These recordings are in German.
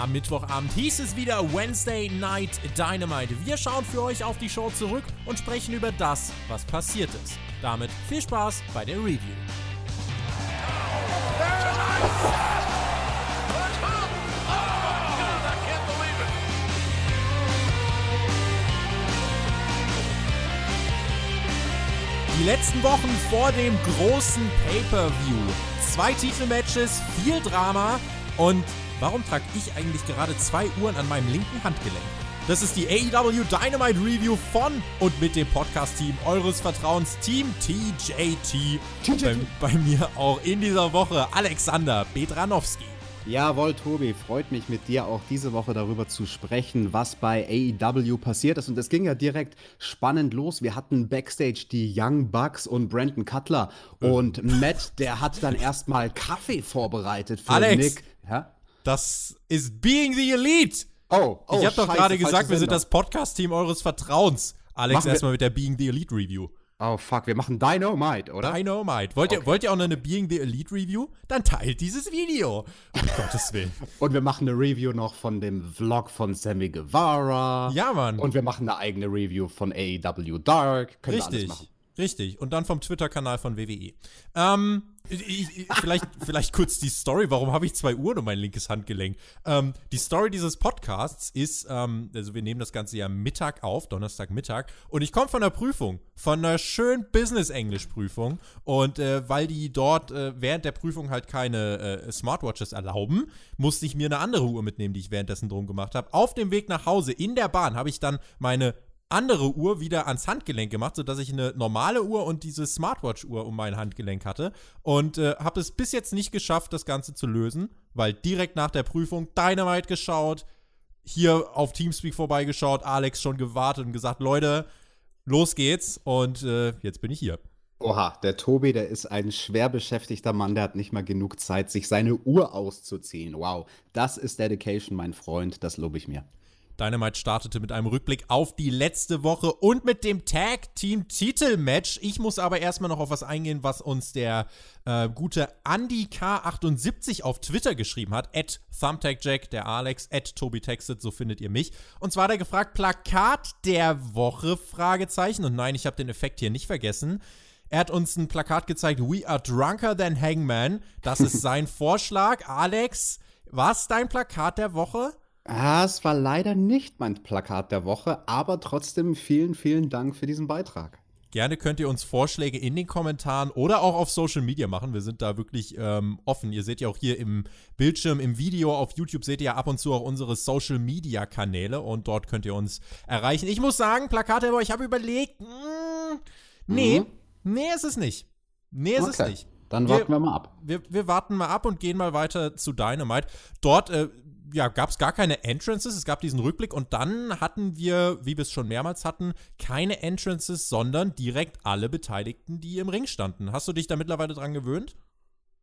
Am Mittwochabend hieß es wieder Wednesday Night Dynamite. Wir schauen für euch auf die Show zurück und sprechen über das, was passiert ist. Damit viel Spaß bei der Review. Die letzten Wochen vor dem großen Pay-per-View. Zwei Titelmatches, viel Drama und warum trage ich eigentlich gerade zwei Uhren an meinem linken Handgelenk? Das ist die AEW Dynamite Review von und mit dem Podcast-Team eures Vertrauens, Team TJT. Bei, bei mir auch in dieser Woche Alexander Bedranowski. Jawohl, Tobi, freut mich mit dir auch diese Woche darüber zu sprechen, was bei AEW passiert ist. Und es ging ja direkt spannend los. Wir hatten backstage die Young Bucks und Brandon Cutler. Und Matt, der hat dann erstmal Kaffee vorbereitet für Alex, Nick. Ja? Das ist Being the Elite. Oh, oh ich habe doch gerade gesagt, wir sind das Podcast-Team eures Vertrauens. Alex, erstmal mit der Being the Elite Review. Oh, fuck, wir machen Dynamite, oder? Dynamite. Wollt ihr, Okay. wollt ihr auch noch eine Being the Elite Review? Dann teilt dieses Video. Um Gottes Willen. Und wir machen eine Review noch von dem Vlog von Sammy Guevara. Ja, Mann. Und wir machen eine eigene Review von AEW Dark. Können Richtig. Richtig. Und dann vom Twitter-Kanal von WWE. Ähm, ich, ich, vielleicht, vielleicht kurz die Story. Warum habe ich zwei Uhren um mein linkes Handgelenk? Ähm, die Story dieses Podcasts ist, ähm, also wir nehmen das Ganze ja Mittag auf, Donnerstagmittag. Und ich komme von der Prüfung, von einer schönen Business-Englisch-Prüfung. Und äh, weil die dort äh, während der Prüfung halt keine äh, Smartwatches erlauben, musste ich mir eine andere Uhr mitnehmen, die ich währenddessen drum gemacht habe. Auf dem Weg nach Hause in der Bahn habe ich dann meine andere Uhr wieder ans Handgelenk gemacht, sodass ich eine normale Uhr und diese Smartwatch-Uhr um mein Handgelenk hatte. Und äh, habe es bis jetzt nicht geschafft, das Ganze zu lösen, weil direkt nach der Prüfung Dynamite geschaut, hier auf Teamspeak vorbeigeschaut, Alex schon gewartet und gesagt, Leute, los geht's. Und äh, jetzt bin ich hier. Oha, der Tobi, der ist ein schwer beschäftigter Mann, der hat nicht mal genug Zeit, sich seine Uhr auszuziehen. Wow, das ist Dedication, mein Freund, das lobe ich mir. Dynamite startete mit einem Rückblick auf die letzte Woche und mit dem Tag Team Titelmatch. Ich muss aber erstmal noch auf was eingehen, was uns der äh, gute Andy K78 auf Twitter geschrieben hat. At ThumbtackJack, der Alex, at TobiTextet, so findet ihr mich. Und zwar hat er gefragt, Plakat der Woche, Fragezeichen. Und nein, ich habe den Effekt hier nicht vergessen. Er hat uns ein Plakat gezeigt, We are drunker than Hangman. Das ist sein Vorschlag. Alex, was dein Plakat der Woche? Ah, es war leider nicht mein Plakat der Woche, aber trotzdem vielen, vielen Dank für diesen Beitrag. Gerne könnt ihr uns Vorschläge in den Kommentaren oder auch auf Social Media machen. Wir sind da wirklich ähm, offen. Ihr seht ja auch hier im Bildschirm, im Video auf YouTube seht ihr ja ab und zu auch unsere Social Media Kanäle und dort könnt ihr uns erreichen. Ich muss sagen, Plakate, aber ich habe überlegt, mh, nee, nee, ist es nicht. Nee, ist es Okay, nicht. Dann Wir- warten wir mal ab. Wir, wir warten mal ab und gehen mal weiter zu Dynamite. Dort äh, ja, gab es gar keine Entrances, es gab diesen Rückblick und dann hatten wir, wie wir es schon mehrmals hatten, keine Entrances, sondern direkt alle Beteiligten, die im Ring standen. Hast du dich da mittlerweile dran gewöhnt?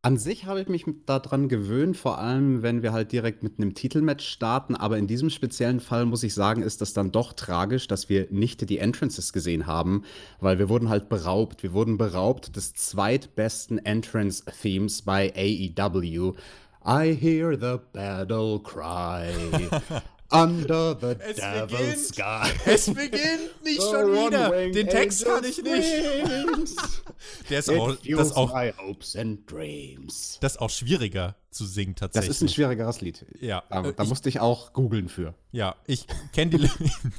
An sich habe ich mich daran gewöhnt, vor allem wenn wir halt direkt mit einem Titelmatch starten. Aber in diesem speziellen Fall muss ich sagen, ist das dann doch tragisch, dass wir nicht die Entrances gesehen haben, weil wir wurden halt beraubt. Wir wurden beraubt des zweitbesten Entrance-Themes bei AEW. I hear the battle cry under the Es devil's beginnt. sky. Es beginnt nicht The schon wieder. Den Text kann ich nicht. Der ist auch, das auch, das ist auch schwieriger zu singen Das tatsächlich. ist ein schwierigeres Lied. Ja, Da, äh, da ich- musste ich auch googeln für. Ja, ich kenne die,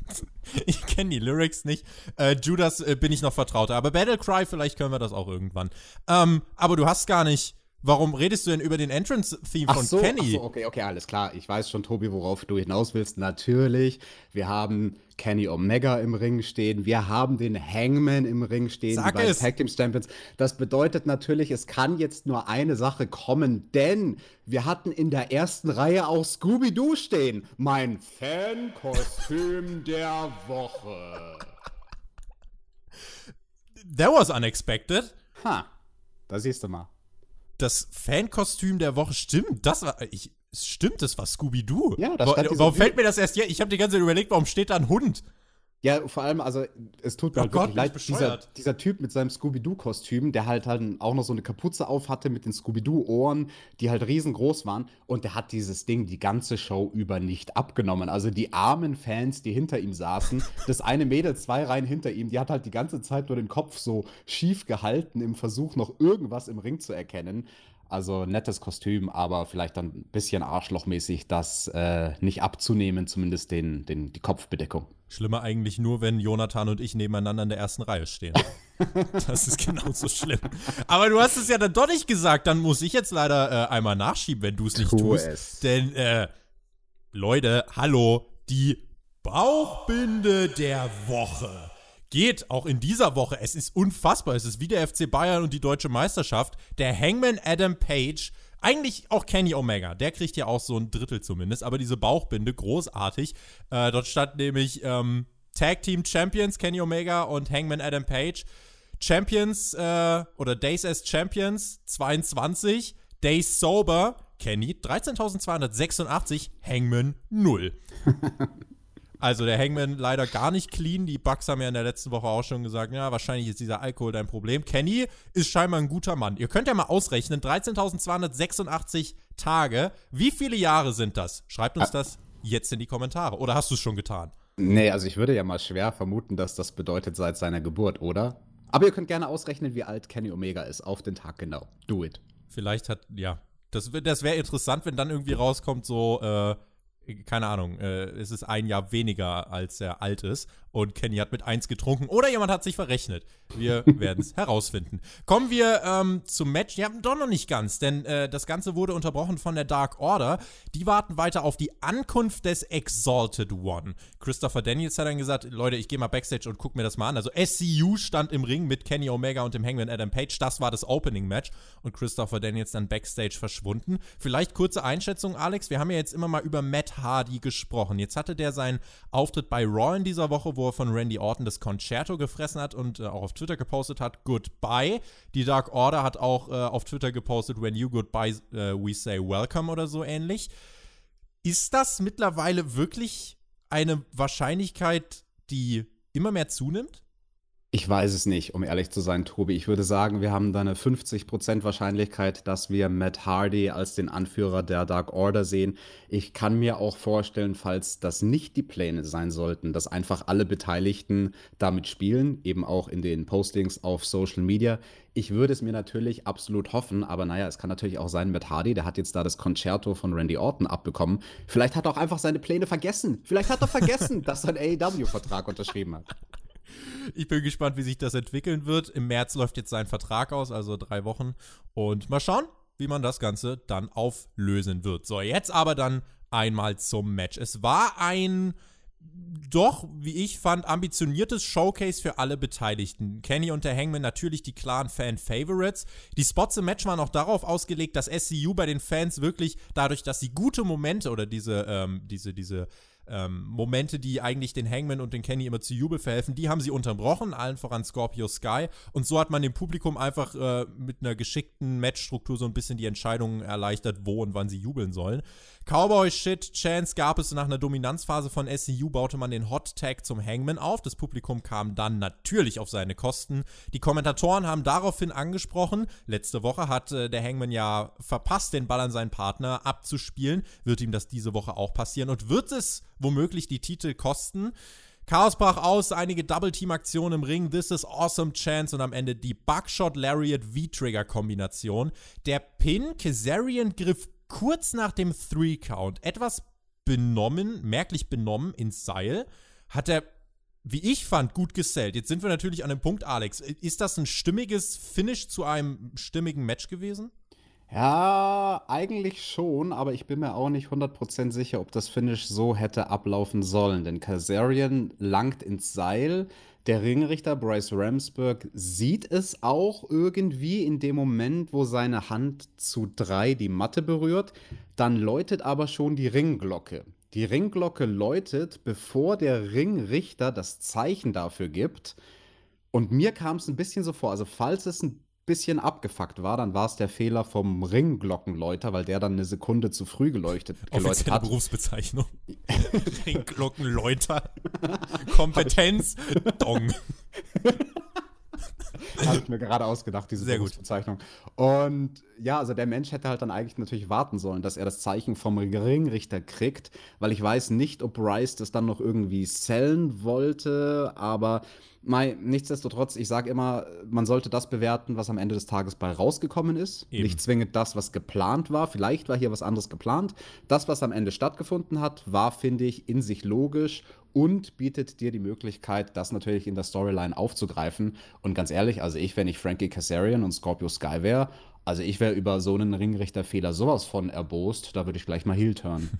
ich kenn die Lyrics nicht. Äh, Judas äh, bin ich noch vertrauter. Aber Battle Cry, vielleicht können wir das auch irgendwann. Ähm, aber du hast gar nicht. Warum redest du denn über den Entrance-Theme von so, Kenny? ach so, okay, okay, alles klar. Ich weiß schon, Tobi, worauf du hinaus willst. Natürlich, wir haben Kenny Omega im Ring stehen. Wir haben den Hangman im Ring stehen. Sag die beiden es. Tag Team Champions. Das bedeutet natürlich, es kann jetzt nur eine Sache kommen, denn wir hatten in der ersten Reihe auch Scooby-Doo stehen. Mein Fan-Kostüm der Woche. That was unexpected. Ha, da siehst du mal. Das Fankostüm der Woche stimmt. Das war. Ich, es stimmt, das war Scooby-Doo. Ja, da Wa- stand diese Warum fällt mir das erst hier? Ich habe die ganze Zeit überlegt, warum steht da ein Hund? Ja, vor allem, also es tut mir Oh halt Gott, leid, dieser, dieser Typ mit seinem Scooby-Doo-Kostüm, der halt halt auch noch so eine Kapuze auf hatte mit den Scooby-Doo-Ohren, die halt riesengroß waren und der hat dieses Ding die ganze Show über nicht abgenommen. Also die armen Fans, die hinter ihm saßen, das eine Mädel zwei Reihen hinter ihm, die hat halt die ganze Zeit nur den Kopf so schief gehalten im Versuch noch irgendwas im Ring zu erkennen. Also nettes Kostüm, aber vielleicht dann ein bisschen arschlochmäßig, das äh, nicht abzunehmen, zumindest den, den, die Kopfbedeckung. Schlimmer eigentlich nur, wenn Jonathan und ich nebeneinander in der ersten Reihe stehen. Das ist genauso schlimm. Aber du hast es ja dann doch nicht gesagt. Dann muss ich jetzt leider äh, einmal nachschieben, wenn du es nicht Tu tust. es. Denn, äh, Leute, hallo, die Bauchbinde der Woche geht auch in dieser Woche. Es ist unfassbar. Es ist wie der FC Bayern und die deutsche Meisterschaft. Der Hangman Adam Page. Eigentlich auch Kenny Omega. Der kriegt ja auch so ein Drittel zumindest. Aber diese Bauchbinde, großartig. Äh, dort stand nämlich ähm, Tag Team Champions Kenny Omega und Hangman Adam Page. Champions äh, oder Days as Champions 22. Days Sober Kenny 13.286. Hangman 0. Also der Hangman leider gar nicht clean. Die Bucks haben ja in der letzten Woche auch schon gesagt, ja, wahrscheinlich ist dieser Alkohol dein Problem. Kenny ist scheinbar ein guter Mann. Ihr könnt ja mal ausrechnen, 13.286 Tage. Wie viele Jahre sind das? Schreibt uns das jetzt in die Kommentare. Oder hast du es schon getan? Nee, also ich würde ja mal schwer vermuten, dass das bedeutet seit seiner Geburt, oder? Aber ihr könnt gerne ausrechnen, wie alt Kenny Omega ist, auf den Tag genau. Do it. Vielleicht hat, ja, das, das wäre interessant, wenn dann irgendwie rauskommt, so, äh, keine Ahnung, äh, es ist ein Jahr weniger, als er alt ist und Kenny hat mit eins getrunken oder jemand hat sich verrechnet. Wir werden es herausfinden. Kommen wir ähm, zum Match. Ja, doch noch nicht ganz, denn äh, das Ganze wurde unterbrochen von der Dark Order. Die warten weiter auf die Ankunft des Exalted One. Christopher Daniels hat dann gesagt, Leute, ich gehe mal Backstage und guck mir das mal an. Also SCU stand im Ring mit Kenny Omega und dem Hangman Adam Page. Das war das Opening-Match und Christopher Daniels dann Backstage verschwunden. Vielleicht kurze Einschätzung, Alex. Wir haben ja jetzt immer mal über Matt Hardy gesprochen. Jetzt hatte der seinen Auftritt bei Raw in dieser Woche, wo er von Randy Orton das Concerto gefressen hat und äh, auch auf Twitter gepostet hat, Goodbye. Die Dark Order hat auch äh, auf Twitter gepostet, When you goodbye, äh, we say welcome oder so ähnlich. Ist das mittlerweile wirklich eine Wahrscheinlichkeit, die immer mehr zunimmt? Ich weiß es nicht, um ehrlich zu sein, Tobi. Ich würde sagen, wir haben da eine 50% Wahrscheinlichkeit, dass wir Matt Hardy als den Anführer der Dark Order sehen. Ich kann mir auch vorstellen, falls das nicht die Pläne sein sollten, dass einfach alle Beteiligten damit spielen, eben auch in den Postings auf Social Media. Ich würde es mir natürlich absolut hoffen, aber naja, es kann natürlich auch sein, Matt Hardy, der hat jetzt da das Concerto von Randy Orton abbekommen. Vielleicht hat er auch einfach seine Pläne vergessen. Vielleicht hat er vergessen, dass er einen AEW-Vertrag unterschrieben hat. Ich bin gespannt, wie sich das entwickeln wird. Im März läuft jetzt sein Vertrag aus, also drei Wochen. Und mal schauen, wie man das Ganze dann auflösen wird. So, jetzt aber dann einmal zum Match. Es war ein doch, wie ich fand, ambitioniertes Showcase für alle Beteiligten. Kenny und der Hangman natürlich die klaren Fan-Favorites. Die Spots im Match waren auch darauf ausgelegt, dass SCU bei den Fans wirklich dadurch, dass sie gute Momente oder diese, ähm, diese, diese ähm, Momente, die eigentlich den Hangman und den Kenny immer zu Jubel verhelfen, die haben sie unterbrochen, allen voran Scorpio Sky. Und so hat man dem Publikum einfach äh, mit einer geschickten Matchstruktur so ein bisschen die Entscheidungen erleichtert, wo und wann sie jubeln sollen. Cowboy Shit Chance gab es nach einer Dominanzphase von SCU, baute man den Hot Tag zum Hangman auf. Das Publikum kam dann natürlich auf seine Kosten. Die Kommentatoren haben daraufhin angesprochen, letzte Woche hat äh, der Hangman ja verpasst, den Ball an seinen Partner abzuspielen. Wird ihm das diese Woche auch passieren und wird es womöglich die Titel kosten? Chaos brach aus, einige Double-Team-Aktionen im Ring, This is Awesome Chance und am Ende die Buckshot Lariat V-Trigger-Kombination. Der Pin, Kazarian griff kurz nach dem Three-Count etwas benommen, merklich benommen ins Seil. Hat er, wie ich fand, gut gesellt. Jetzt sind wir natürlich an dem Punkt, Alex. Ist das ein stimmiges Finish zu einem stimmigen Match gewesen? Ja, eigentlich schon, aber ich bin mir auch nicht 100% sicher, ob das Finish so hätte ablaufen sollen. Denn Kazarian langt ins Seil. Der Ringrichter Bryce Ramsburg sieht es auch irgendwie in dem Moment, wo seine Hand zu drei die Matte berührt. Dann läutet aber schon die Ringglocke. Die Ringglocke läutet, bevor der Ringrichter das Zeichen dafür gibt. Und mir kam es ein bisschen so vor, also falls es ein bisschen abgefuckt war, dann war es der Fehler vom Ringglockenläuter, weil der dann eine Sekunde zu früh geleuchtet, geläutet hat. Berufsbezeichnung. Ringglockenläuter. Kompetenz, Dong. Habe ich mir gerade ausgedacht, diese Sehr gut. Bezeichnung. Und ja, also der Mensch hätte halt dann eigentlich natürlich warten sollen, dass er das Zeichen vom Ringrichter kriegt, weil ich weiß nicht, ob Rice das dann noch irgendwie sellen wollte, aber Mai, nichtsdestotrotz, ich sage immer, man sollte das bewerten, was am Ende des Tages bei rausgekommen ist. Eben. Nicht zwingend das, was geplant war. Vielleicht war hier was anderes geplant. Das, was am Ende stattgefunden hat, war, finde ich, in sich logisch und bietet dir die Möglichkeit, das natürlich in der Storyline aufzugreifen. Und ganz ehrlich, also ich, wenn ich Frankie Kazarian und Scorpio Sky wäre, also ich wäre über so einen Ringrichterfehler sowas von erbost, da würde ich gleich mal Heel turn.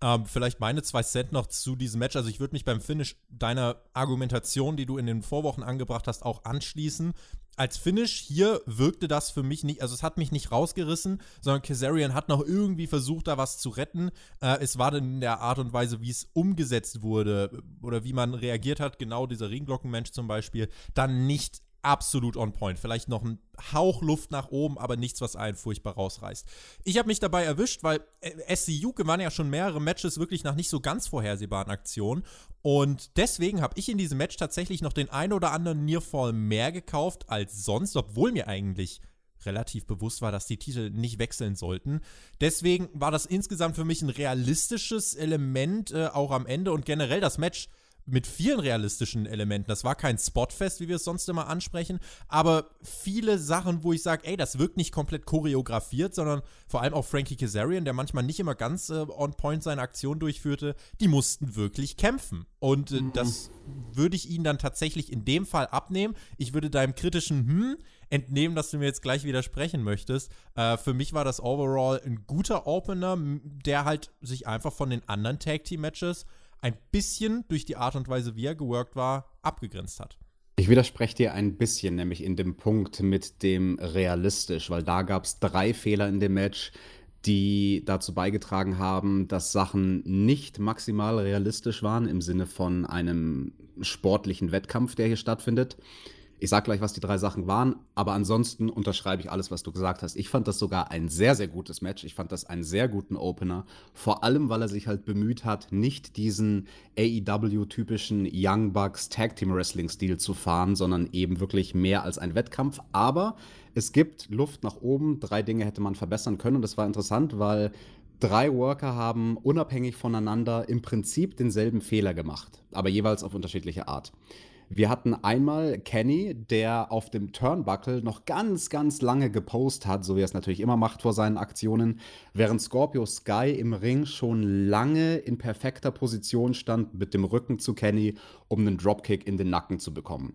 Ähm, vielleicht meine zwei Cent noch zu diesem Match. Also ich würde mich beim Finish deiner Argumentation, die du in den Vorwochen angebracht hast, auch anschließen. Als Finish hier wirkte das für mich nicht, also es hat mich nicht rausgerissen, sondern Kazarian hat noch irgendwie versucht, da was zu retten. Äh, es war dann in der Art und Weise, wie es umgesetzt wurde oder wie man reagiert hat, genau dieser Ringglockenmensch zum Beispiel, dann nicht absolut on point. Vielleicht noch ein Hauch Luft nach oben, aber nichts, was einen furchtbar rausreißt. Ich habe mich dabei erwischt, weil äh, SCU gewann ja schon mehrere Matches wirklich nach nicht so ganz vorhersehbaren Aktionen. Und deswegen habe ich in diesem Match tatsächlich noch den ein oder anderen Nearfall mehr gekauft als sonst, obwohl mir eigentlich relativ bewusst war, dass die Titel nicht wechseln sollten. Deswegen war das insgesamt für mich ein realistisches Element äh, auch am Ende und generell das Match mit vielen realistischen Elementen. Das war kein Spotfest, wie wir es sonst immer ansprechen, aber viele Sachen, wo ich sage, ey, das wirkt nicht komplett choreografiert, sondern vor allem auch Frankie Kazarian, der manchmal nicht immer ganz äh, on point seine Aktion durchführte, die mussten wirklich kämpfen. Und äh, mhm. das würde ich ihnen dann tatsächlich in dem Fall abnehmen. Ich würde deinem kritischen Hm entnehmen, dass du mir jetzt gleich widersprechen möchtest. Äh, für mich war das overall ein guter Opener, der halt sich einfach von den anderen Tag Team Matches ein bisschen durch die Art und Weise, wie er geworkt war, abgegrenzt hat. Ich widerspreche dir ein bisschen, nämlich in dem Punkt mit dem realistisch, weil da gab es drei Fehler in dem Match, die dazu beigetragen haben, dass Sachen nicht maximal realistisch waren im Sinne von einem sportlichen Wettkampf, der hier stattfindet. Ich sag gleich, was die drei Sachen waren, aber ansonsten unterschreibe ich alles, was du gesagt hast. Ich fand das sogar ein sehr, sehr gutes Match. Ich fand das einen sehr guten Opener. Vor allem, weil er sich halt bemüht hat, nicht diesen AEW-typischen Young Bucks Tag Team Wrestling-Stil zu fahren, sondern eben wirklich mehr als ein Wettkampf. Aber es gibt Luft nach oben. Drei Dinge hätte man verbessern können und das war interessant, weil drei Worker haben unabhängig voneinander im Prinzip denselben Fehler gemacht, aber jeweils auf unterschiedliche Art. Wir hatten einmal Kenny, der auf dem Turnbuckle noch ganz, ganz lange gepostet hat, so wie er es natürlich immer macht vor seinen Aktionen, während Scorpio Sky im Ring schon lange in perfekter Position stand mit dem Rücken zu Kenny, um einen Dropkick in den Nacken zu bekommen.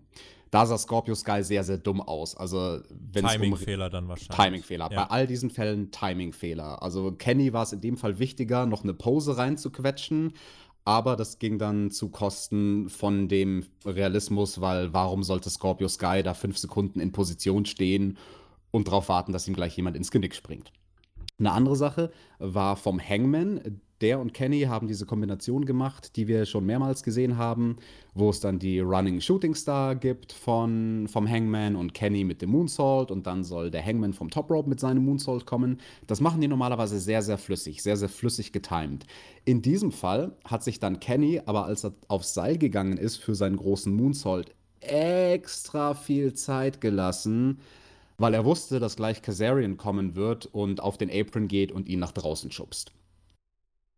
Da sah Scorpio Sky sehr, sehr dumm aus. Also, Timing-Fehler um, dann wahrscheinlich. Timing-Fehler. Ja. Bei all diesen Fällen Timing-Fehler. Also, Kenny war es in dem Fall wichtiger, noch eine Pose reinzuquetschen aber das ging dann zu Kosten von dem Realismus, weil warum sollte Scorpio Sky da fünf Sekunden in Position stehen und darauf warten, dass ihm gleich jemand ins Genick springt? Eine andere Sache war vom Hangman, der und Kenny haben diese Kombination gemacht, die wir schon mehrmals gesehen haben, wo es dann die Running Shooting Star gibt von, vom Hangman und Kenny mit dem Moonsault und dann soll der Hangman vom Top Rope mit seinem Moonsault kommen. Das machen die normalerweise sehr, sehr flüssig, sehr, sehr flüssig getimed. In diesem Fall hat sich dann Kenny, aber als er aufs Seil gegangen ist für seinen großen Moonsault, extra viel Zeit gelassen, weil er wusste, dass gleich Kazarian kommen wird und auf den Apron geht und ihn nach draußen schubst.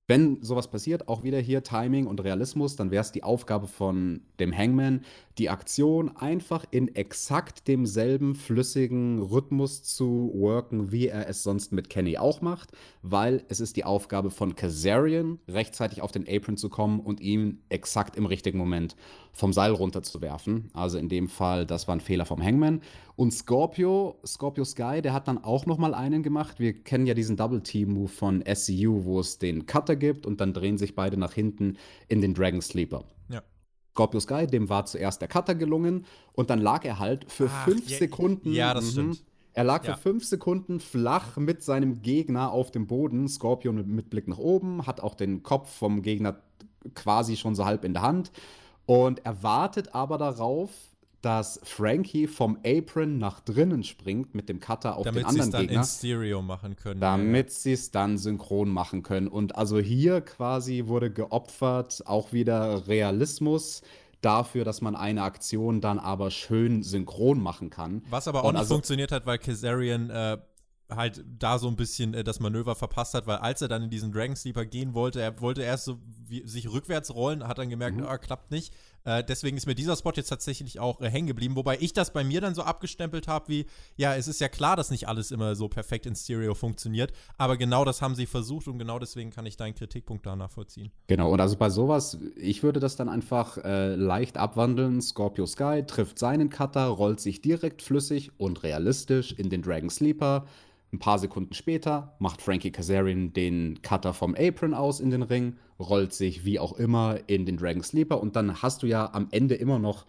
Wenn sowas passiert, auch wieder hier Timing und Realismus, dann wäre es die Aufgabe von dem Hangman, die Aktion einfach in exakt demselben flüssigen Rhythmus zu worken, wie er es sonst mit Kenny auch macht, weil es ist die Aufgabe von Kazarian, rechtzeitig auf den Apron zu kommen und ihn exakt im richtigen Moment vom Seil runterzuwerfen. Also in dem Fall, das war ein Fehler vom Hangman. Und Scorpio, Scorpio Sky, der hat dann auch noch mal einen gemacht. Wir kennen ja diesen Double-Team-Move von SCU, wo es den Cutter gibt und dann drehen sich beide nach hinten in den Dragon Sleeper. Ja. Scorpio Sky, dem war zuerst der Cutter gelungen und dann lag er halt für Ach, fünf ja, Sekunden. Ja, das mhm, stimmt. Er lag ja. für fünf Sekunden flach mit seinem Gegner auf dem Boden. Scorpion mit Blick nach oben, hat auch den Kopf vom Gegner quasi schon so halb in der Hand und er wartet aber darauf, dass Frankie vom Apron nach drinnen springt mit dem Cutter auf damit den anderen dann Gegner. in Stereo machen können. Damit sie es dann synchron machen können. Und also hier quasi wurde geopfert, auch wieder Realismus dafür, dass man eine Aktion dann aber schön synchron machen kann. Was aber auch Und nicht also- funktioniert hat, weil Kazarian äh, halt da so ein bisschen äh, das Manöver verpasst hat, weil als er dann in diesen Dragon Sleeper gehen wollte, er wollte erst so wie, sich rückwärts rollen, hat dann gemerkt, ah, klappt nicht. Äh, deswegen ist mir dieser Spot jetzt tatsächlich auch äh, hängen geblieben, wobei ich das bei mir dann so abgestempelt habe, wie, ja, es ist ja klar, dass nicht alles immer so perfekt in Stereo funktioniert, aber genau das haben sie versucht und genau deswegen kann ich deinen Kritikpunkt da nachvollziehen. Genau, und also bei sowas, ich würde das dann einfach äh, leicht abwandeln. Scorpio Sky trifft seinen Cutter, rollt sich direkt flüssig und realistisch in den Dragon Sleeper. Ein paar Sekunden später macht Frankie Kazarian den Cutter vom Apron aus in den Ring, rollt sich wie auch immer in den Dragon Sleeper und dann hast du ja am Ende immer noch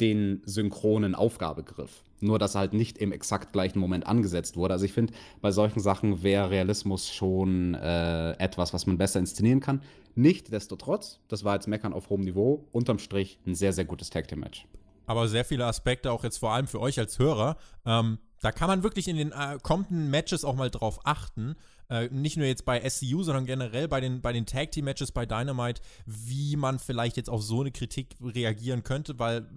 den synchronen Aufgabegriff. Nur, dass er halt nicht im exakt gleichen Moment angesetzt wurde. Also ich finde, bei solchen Sachen wäre Realismus schon äh, etwas, was man besser inszenieren kann. Nichtsdestotrotz, das war jetzt Meckern auf hohem Niveau, unterm Strich ein sehr, sehr gutes Tag Team Match. aber sehr viele Aspekte, auch jetzt vor allem für euch als Hörer. Ähm, da kann man wirklich in den äh, kommenden Matches auch mal drauf achten. Äh, nicht nur jetzt bei SCU, sondern generell bei den, bei den Tag Team Matches bei Dynamite, wie man vielleicht jetzt auf so eine Kritik reagieren könnte, weil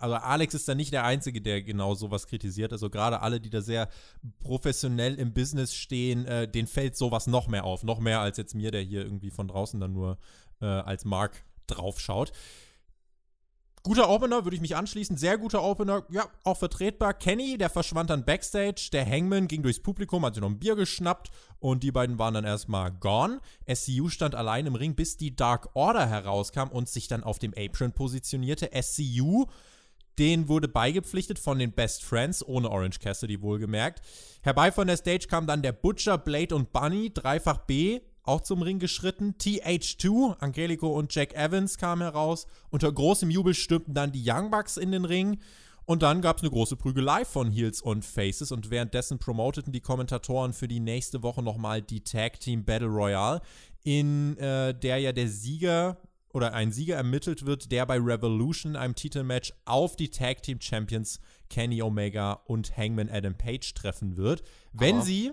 also Alex ist da nicht der Einzige, der genau sowas kritisiert. Also gerade alle, die da sehr professionell im Business stehen, äh, denen fällt sowas noch mehr auf. Noch mehr als jetzt mir, der hier irgendwie von draußen dann nur äh, als Mark draufschaut. Guter Opener, würde ich mich anschließen. Sehr guter Opener, ja, auch vertretbar. Kenny, der verschwand dann Backstage. Der Hangman ging durchs Publikum, hat sich noch ein Bier geschnappt und die beiden waren dann erstmal gone. SCU stand allein im Ring, bis die Dark Order herauskam und sich dann auf dem Apron positionierte. SCU, den wurde beigepflichtet von den Best Friends, ohne Orange Cassidy wohlgemerkt. Herbei von der Stage kam dann der Butcher, Blade und Bunny, dreifach B, auch zum Ring geschritten. TH2, Angelico und Jack Evans kamen heraus. Unter großem Jubel stürmten dann die Young Bucks in den Ring. Und dann gab es eine große Prügelei von Heels und Faces. Und währenddessen promoteten die Kommentatoren für die nächste Woche nochmal die Tag Team Battle Royale, in äh, der ja der Sieger oder ein Sieger ermittelt wird, der bei Revolution, einem Titelmatch, auf die Tag Team Champions Kenny Omega und Hangman Adam Page treffen wird. Wenn Aber- sie.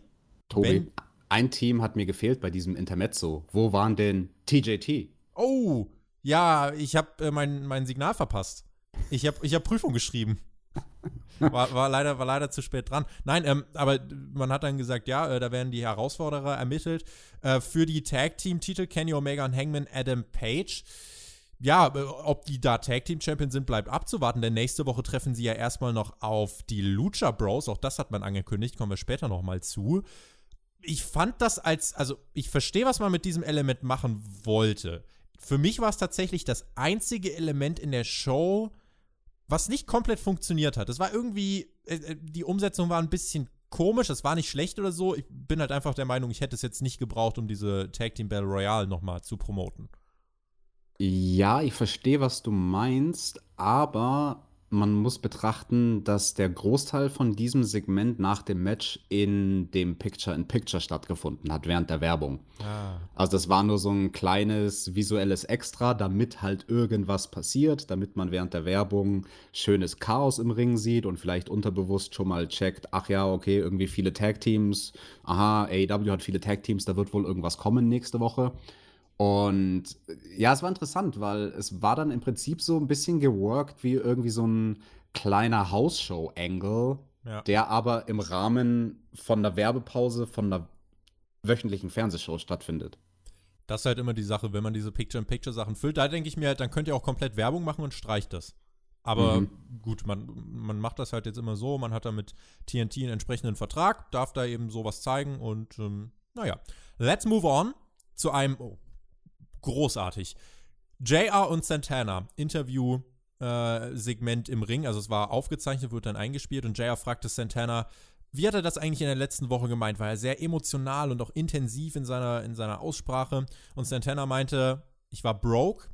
Tobi, Wenn- ein Team hat mir gefehlt bei diesem Intermezzo. Wo waren denn TJT? Oh, ja, ich habe äh, mein, mein Signal verpasst. Ich habe ich hab Prüfung geschrieben. War, war, leider, war leider zu spät dran. Nein, ähm, aber man hat dann gesagt, ja, äh, da werden die Herausforderer ermittelt. Äh, für die Tag-Team-Titel Kenny Omega und Hangman Adam Page. Ja, äh, ob die da Tag-Team-Champion sind, bleibt abzuwarten, denn nächste Woche treffen sie ja erstmal noch auf die Lucha Bros. Auch das hat man angekündigt, kommen wir später nochmal zu. Ich fand das als, also ich verstehe, was man mit diesem Element machen wollte. Für mich war es tatsächlich das einzige Element in der Show, was nicht komplett funktioniert hat. Das war irgendwie, äh, äh, die Umsetzung war ein bisschen komisch, das war nicht schlecht oder so. Ich bin halt einfach der Meinung, ich hätte es jetzt nicht gebraucht, um diese Tag Team Battle Royale nochmal zu promoten. Ja, ich verstehe, was du meinst, aber man muss betrachten, dass der Großteil von diesem Segment nach dem Match in dem Picture-in-Picture stattgefunden hat, während der Werbung. Also das war nur so ein kleines visuelles Extra, damit halt irgendwas passiert, damit man während der Werbung schönes Chaos im Ring sieht und vielleicht unterbewusst schon mal checkt, ach ja, okay, irgendwie viele Tag-Teams, aha, AEW hat viele Tag-Teams, da wird wohl irgendwas kommen nächste Woche. Und ja, es war interessant, weil es war dann im Prinzip so ein bisschen geworkt wie irgendwie so ein kleiner House-Show-Angle, Ja. der aber im Rahmen von der Werbepause von einer wöchentlichen Fernsehshow stattfindet. Das ist halt immer die Sache, wenn man diese Picture-in-Picture-Sachen füllt. Da denke ich mir halt, dann könnt ihr auch komplett Werbung machen und streicht das. Aber Mhm. gut, man, man macht das halt jetzt immer so. Man hat da mit TNT einen entsprechenden Vertrag, darf da eben sowas zeigen und ähm, naja. Let's move on zu einem, oh, großartig. JR und Santana, Interview. Äh, Segment im Ring, also es war aufgezeichnet, wird dann eingespielt und JR fragte Santana, wie hat er das eigentlich in der letzten Woche gemeint? War er sehr emotional und auch intensiv in seiner, in seiner Aussprache? Und Santana meinte, ich war broke,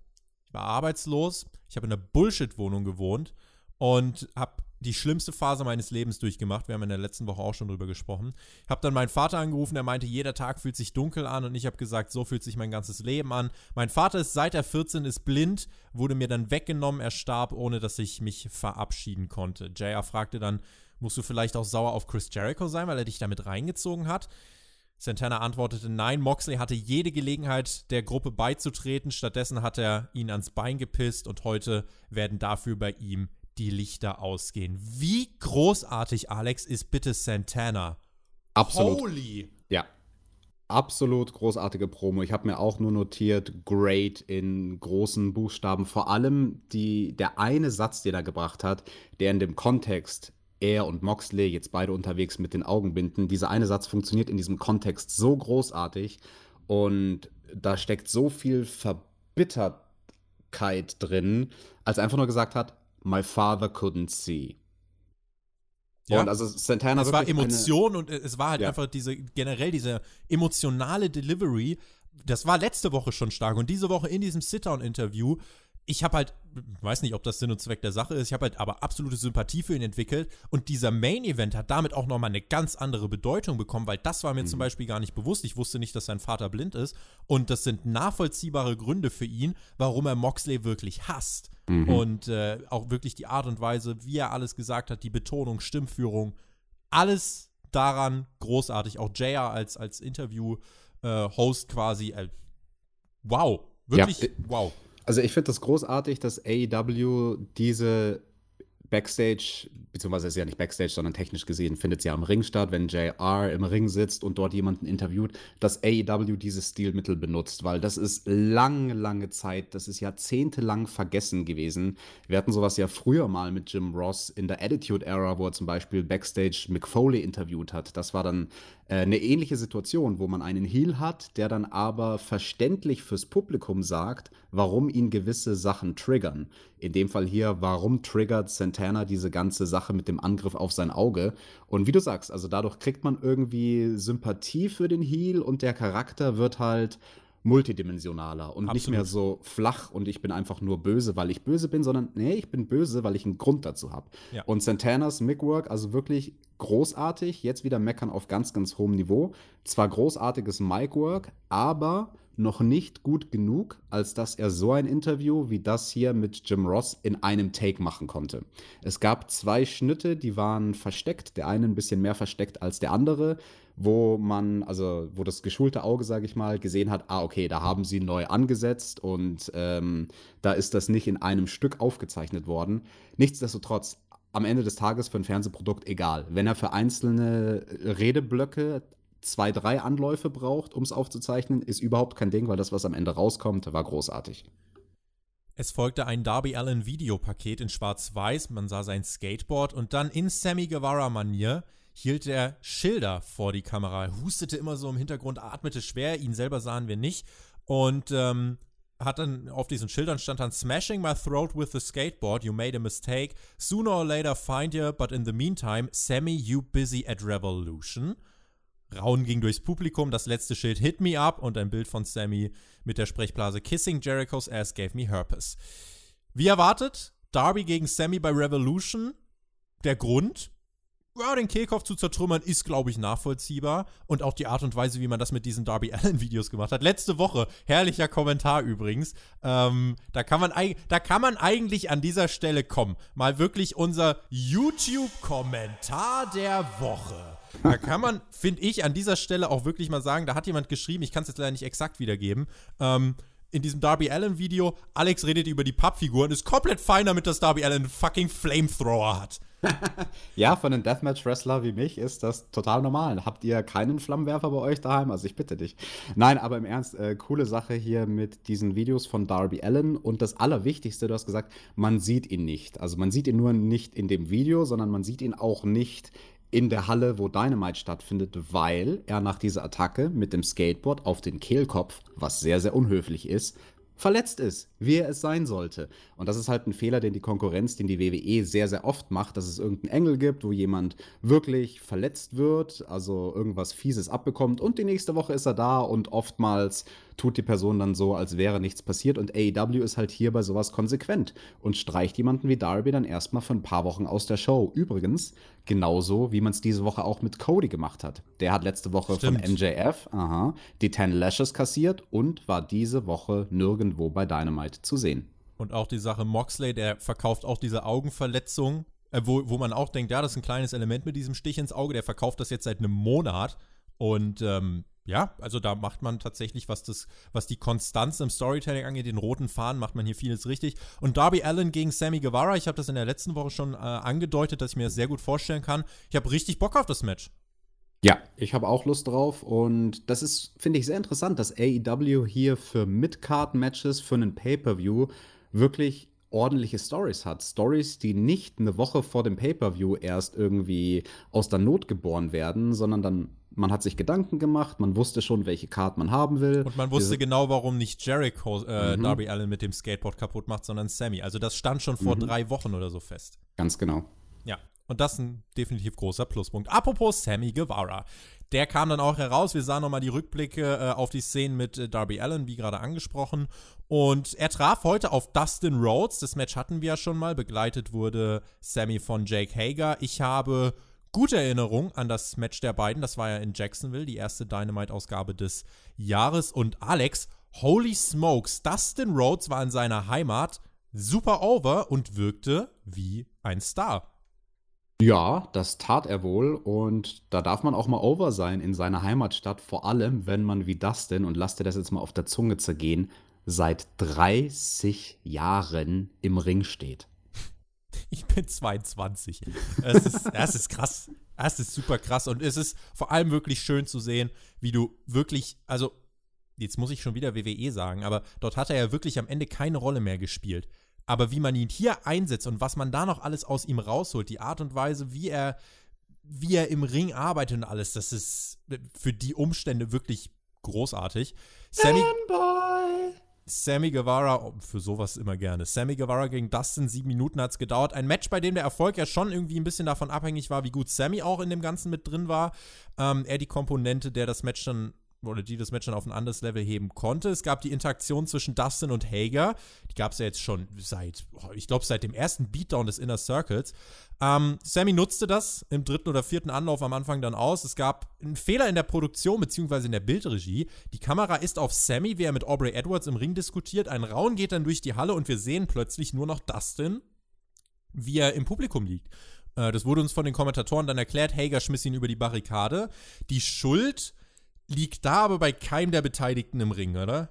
ich war arbeitslos, ich habe in einer Bullshit-Wohnung gewohnt und habe die schlimmste Phase meines Lebens durchgemacht. Wir haben in der letzten Woche auch schon drüber gesprochen. Ich habe dann meinen Vater angerufen, der meinte, jeder Tag fühlt sich dunkel an und ich habe gesagt, so fühlt sich mein ganzes Leben an. Mein Vater ist seit er 14 ist blind, wurde mir dann weggenommen, er starb, ohne dass ich mich verabschieden konnte. JR fragte dann, musst du vielleicht auch sauer auf Chris Jericho sein, weil er dich damit reingezogen hat? Santana antwortete nein, Moxley hatte jede Gelegenheit, der Gruppe beizutreten, stattdessen hat er ihn ans Bein gepisst und heute werden dafür bei ihm die Lichter ausgehen. Wie großartig, Alex, ist bitte Santana? Absolut. Holy! Ja. Absolut großartige Promo. Ich habe mir auch nur notiert, great in großen Buchstaben. Vor allem die, der eine Satz, den er gebracht hat, der in dem Kontext er und Moxley jetzt beide unterwegs mit den Augenbinden. Dieser eine Satz funktioniert in diesem Kontext so großartig und da steckt so viel Verbittertheit drin, als er einfach nur gesagt hat, My father couldn't see. Ja. Und also Santana Es war Emotion eine, und es war halt ja. einfach diese, generell diese emotionale Delivery. Das war letzte Woche schon stark und diese Woche in diesem Sit-Down-Interview ich habe halt, weiß nicht, ob das Sinn und Zweck der Sache ist, ich habe halt aber absolute Sympathie für ihn entwickelt und dieser Main-Event hat damit auch nochmal eine ganz andere Bedeutung bekommen, weil das war mir mhm. zum Beispiel gar nicht bewusst. Ich wusste nicht, dass sein Vater blind ist und das sind nachvollziehbare Gründe für ihn, warum er Moxley wirklich hasst. Mhm. Und äh, auch wirklich die Art und Weise, wie er alles gesagt hat, die Betonung, Stimmführung, alles daran großartig. Auch JR als, als Interview-Host äh, quasi. Äh, wow, wirklich ja. wow. Also ich finde das großartig, dass AEW diese Backstage, beziehungsweise ist ja nicht Backstage, sondern technisch gesehen findet es ja am Ring statt, wenn JR im Ring sitzt und dort jemanden interviewt, dass AEW dieses Stilmittel benutzt, weil das ist lange, lange Zeit, das ist jahrzehntelang vergessen gewesen. Wir hatten sowas ja früher mal mit Jim Ross in der Attitude Era, wo er zum Beispiel Backstage Mick Foley interviewt hat. Das war dann äh, eine ähnliche Situation, wo man einen Heel hat, der dann aber verständlich fürs Publikum sagt, warum ihn gewisse Sachen triggern. In dem Fall hier, warum triggert Santana diese ganze Sache mit dem Angriff auf sein Auge? Und wie du sagst, also dadurch kriegt man irgendwie Sympathie für den Heel und der Charakter wird halt multidimensionaler und Absolut. nicht mehr so flach und ich bin einfach nur böse, weil ich böse bin, sondern nee, ich bin böse, weil ich einen Grund dazu habe. Ja. Und Santanas Mickwork, also wirklich großartig, jetzt wieder meckern auf ganz, ganz hohem Niveau. Zwar großartiges Micwork, aber noch nicht gut genug, als dass er so ein Interview wie das hier mit Jim Ross in einem Take machen konnte. Es gab zwei Schnitte, die waren versteckt, der eine ein bisschen mehr versteckt als der andere, wo man, also wo das geschulte Auge, sage ich mal, gesehen hat, ah, okay, da haben sie neu angesetzt und ähm, da ist das nicht in einem Stück aufgezeichnet worden. Nichtsdestotrotz, am Ende des Tages für ein Fernsehprodukt egal. Wenn er für einzelne Redeblöcke zwei, drei Anläufe braucht, um es aufzuzeichnen, ist überhaupt kein Ding, weil das, was am Ende rauskommt, war großartig. Es folgte ein Darby Allen Videopaket in Schwarz-Weiß, man sah sein Skateboard und dann in Sammy Guevara-Manier hielt er Schilder vor die Kamera, hustete immer so im Hintergrund, atmete schwer, ihn selber sahen wir nicht und ähm, hat dann auf diesen Schildern stand dann Smashing my throat with the skateboard, you made a mistake, sooner or later find you, but in the meantime, Sammy, you busy at Revolution. Raun ging durchs Publikum, das letzte Schild Hit Me Up und ein Bild von Sammy mit der Sprechblase Kissing Jericho's ass gave me herpes. Wie erwartet, Darby gegen Sammy bei Revolution. Der Grund? Ja, den Kehlkopf zu zertrümmern ist, glaube ich, nachvollziehbar. Und auch die Art und Weise, wie man das mit diesen Darby Allen-Videos gemacht hat. Letzte Woche, herrlicher Kommentar übrigens. Ähm, da, kann man, da kann man eigentlich an dieser Stelle kommen. Mal wirklich unser YouTube-Kommentar der Woche. Da kann man, finde ich, an dieser Stelle auch wirklich mal sagen, da hat jemand geschrieben, ich kann es jetzt leider nicht exakt wiedergeben, ähm, in diesem Darby Allen Video, Alex redet über die Pappfiguren, ist komplett fein damit, dass Darby Allen einen fucking Flamethrower hat. ja, von einem Deathmatch-Wrestler wie mich ist das total normal. Habt ihr keinen Flammenwerfer bei euch daheim? Also ich bitte dich. Nein, aber im Ernst, äh, coole Sache hier mit diesen Videos von Darby Allen. Und das Allerwichtigste, du hast gesagt, man sieht ihn nicht. Also man sieht ihn nur nicht in dem Video, sondern man sieht ihn auch nicht in der Halle, wo Dynamite stattfindet, weil er nach dieser Attacke mit dem Skateboard auf den Kehlkopf, was sehr, sehr unhöflich ist, verletzt ist, wie er es sein sollte. Und das ist halt ein Fehler, den die Konkurrenz, den die WWE sehr, sehr oft macht, dass es irgendeinen Engel gibt, wo jemand wirklich verletzt wird, also irgendwas Fieses abbekommt und die nächste Woche ist er da und oftmals tut die Person dann so, als wäre nichts passiert und AEW ist halt hier bei sowas konsequent und streicht jemanden wie Darby dann erstmal für ein paar Wochen aus der Show. Übrigens, genauso wie man es diese Woche auch mit Cody gemacht hat. Der hat letzte Woche Stimmt. von MJF aha, die 10 Lashes kassiert und war diese Woche nirgendwo bei Dynamite zu sehen. Und auch die Sache Moxley, der verkauft auch diese Augenverletzung, äh, wo, wo man auch denkt, ja, das ist ein kleines Element mit diesem Stich ins Auge. Der verkauft das jetzt seit einem Monat. Und ähm, ja, also da macht man tatsächlich, was das, was die Konstanz im Storytelling angeht, den roten Faden, macht man hier vieles richtig. Und Darby Allen gegen Sammy Guevara, ich habe das in der letzten Woche schon äh, angedeutet, dass ich mir das sehr gut vorstellen kann. Ich habe richtig Bock auf das Match. Ja, ich habe auch Lust drauf und das ist, finde ich, sehr interessant, dass AEW hier für Mid-Card-Matches, für einen Pay-Per-View wirklich ordentliche Stories hat. Stories, die nicht eine Woche vor dem Pay-Per-View erst irgendwie aus der Not geboren werden, sondern dann man hat sich Gedanken gemacht, man wusste schon, welche Card man haben will. Und man wusste Diese genau, warum nicht Jericho äh, mhm. Darby Allen mit dem Skateboard kaputt macht, sondern Sammy. Also das stand schon vor mhm. drei Wochen oder so fest. Ganz genau. Ja, und das ist ein definitiv großer Pluspunkt. Apropos Sammy Guevara. Der kam dann auch heraus. Wir sahen nochmal die Rückblicke äh, auf die Szenen mit äh, Darby Allen, wie gerade angesprochen. Und er traf heute auf Dustin Rhodes. Das Match hatten wir ja schon mal. Begleitet wurde Sammy von Jake Hager. Ich habe gute Erinnerung an das Match der beiden. Das war ja in Jacksonville, die erste Dynamite-Ausgabe des Jahres. Und Alex, holy smokes, Dustin Rhodes war in seiner Heimat super over und wirkte wie ein Star. Ja, das tat er wohl und da darf man auch mal over sein in seiner Heimatstadt, vor allem wenn man wie Dustin, und lasst dir das jetzt mal auf der Zunge zergehen, seit 30 Jahren im Ring steht. Ich bin 22. Es ist, das ist krass. Das ist super krass. Und es ist vor allem wirklich schön zu sehen, wie du wirklich, also, jetzt muss ich schon wieder WWE sagen, aber dort hat er ja wirklich am Ende keine Rolle mehr gespielt. Aber wie man ihn hier einsetzt und was man da noch alles aus ihm rausholt, die Art und Weise, wie er, wie er im Ring arbeitet und alles, das ist für die Umstände wirklich großartig. Sammy, Sammy Guevara, oh, für sowas immer gerne. Sammy Guevara gegen Dustin, sieben Minuten hat es gedauert. Ein Match, bei dem der Erfolg ja schon irgendwie ein bisschen davon abhängig war, wie gut Sammy auch in dem Ganzen mit drin war. Ähm, er die Komponente, der das Match dann oder die das Match dann auf ein anderes Level heben konnte. Es gab die Interaktion zwischen Dustin und Hager. Die gab es ja jetzt schon seit, ich glaube, seit dem ersten Beatdown des Inner Circles. Ähm, Sammy nutzte das im dritten oder vierten Anlauf am Anfang dann aus. Es gab einen Fehler in der Produktion bzw. in der Bildregie. Die Kamera ist auf Sammy, wie er mit Aubrey Edwards im Ring diskutiert. Ein Raun geht dann durch die Halle und wir sehen plötzlich nur noch Dustin, wie er im Publikum liegt. Äh, das wurde uns von den Kommentatoren dann erklärt. Hager schmiss ihn über die Barrikade. Die Schuld liegt da aber bei keinem der Beteiligten im Ring, oder?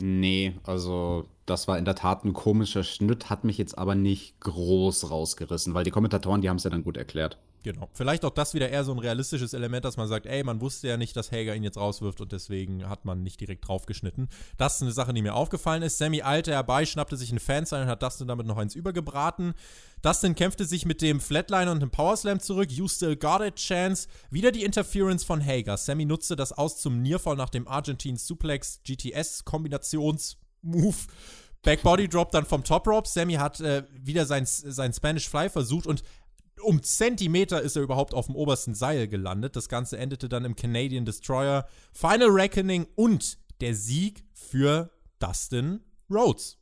Nee, also das war in der Tat ein komischer Schnitt, hat mich jetzt aber nicht groß rausgerissen, weil die Kommentatoren, die haben es ja dann gut erklärt. Genau. Vielleicht auch das wieder eher so ein realistisches Element, dass man sagt, ey, man wusste ja nicht, dass Hager ihn jetzt rauswirft und deswegen hat man nicht direkt draufgeschnitten. Das ist eine Sache, die mir aufgefallen ist. Sammy eilte herbei, schnappte sich einen Fansign und hat Dustin damit noch eins übergebraten. Dustin kämpfte sich mit dem Flatliner und dem Powerslam zurück. You still got it, Chance. Wieder die Interference von Hager. Sammy nutzte das aus zum Nearfall nach dem Argentine Suplex GTS Kombinations-Move. Backbody Drop dann vom Top Rope. Sammy hat äh, wieder sein, sein Spanish Fly versucht und um Zentimeter ist er überhaupt auf dem obersten Seil gelandet. Das Ganze endete dann im Canadian Destroyer, Final Reckoning und der Sieg für Dustin Rhodes.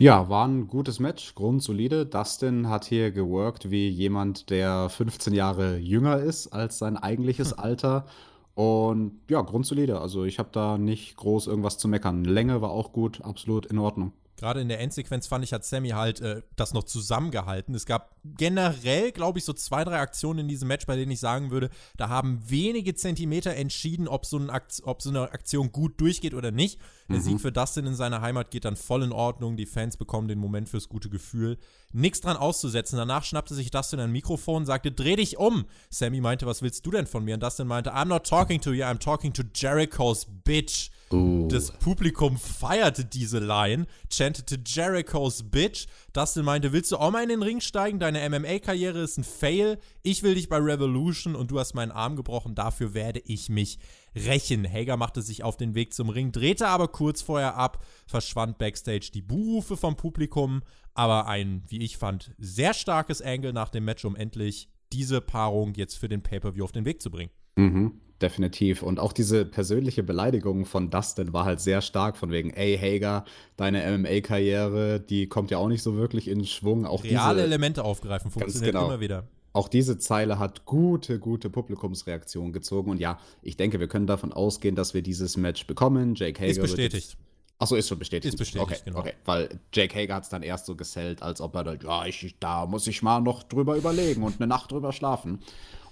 Ja, war ein gutes Match, grundsolide. Dustin hat hier geworkt wie jemand, der 15 Jahre jünger ist als sein eigentliches hm. Alter. Und ja, grundsolide. Also ich habe da nicht groß irgendwas zu meckern. Länge war auch gut, absolut in Ordnung. Gerade in der Endsequenz fand ich, hat Sammy halt äh, das noch zusammengehalten. Es gab generell, glaube ich, so zwei, drei Aktionen in diesem Match, bei denen ich sagen würde, da haben wenige Zentimeter entschieden, ob so, ob so eine Aktion gut durchgeht oder nicht. Der mhm. Sieg für Dustin in seiner Heimat geht dann voll in Ordnung. Die Fans bekommen den Moment fürs gute Gefühl. Nichts dran auszusetzen. Danach schnappte sich Dustin ein Mikrofon, sagte, dreh dich um. Sammy meinte, was willst du denn von mir? Und Dustin meinte, I'm not talking to you, I'm talking to Jericho's bitch. Uh. Das Publikum feierte diese Line, chantete Jericho's Bitch. Dustin meinte, willst du auch mal in den Ring steigen? Deine MMA-Karriere ist ein Fail. Ich will dich bei Revolution und du hast meinen Arm gebrochen. Dafür werde ich mich rächen. Hager machte sich auf den Weg zum Ring, drehte aber kurz vorher ab, verschwand backstage die Buhrufe vom Publikum, aber ein, wie ich fand, sehr starkes Angle nach dem Match, um endlich diese Paarung jetzt für den Pay-Per-View auf den Weg zu bringen. Mhm, definitiv. Und auch diese persönliche Beleidigung von Dustin war halt sehr stark, von wegen, ey Hager, deine MMA-Karriere, die kommt ja auch nicht so wirklich in Schwung. Auch Reale diese, Elemente aufgreifen, funktioniert genau. immer wieder. Auch diese Zeile hat gute, gute Publikumsreaktionen gezogen. Und ja, ich denke, wir können davon ausgehen, dass wir dieses Match bekommen. Jake Hager. Ist bestätigt. Achso, ist schon bestätigt. Ist bestätigt, okay, genau. Okay, weil Jake Hager hat es dann erst so gesellt, als ob er da, ja, ich, da muss ich mal noch drüber überlegen und eine Nacht drüber schlafen.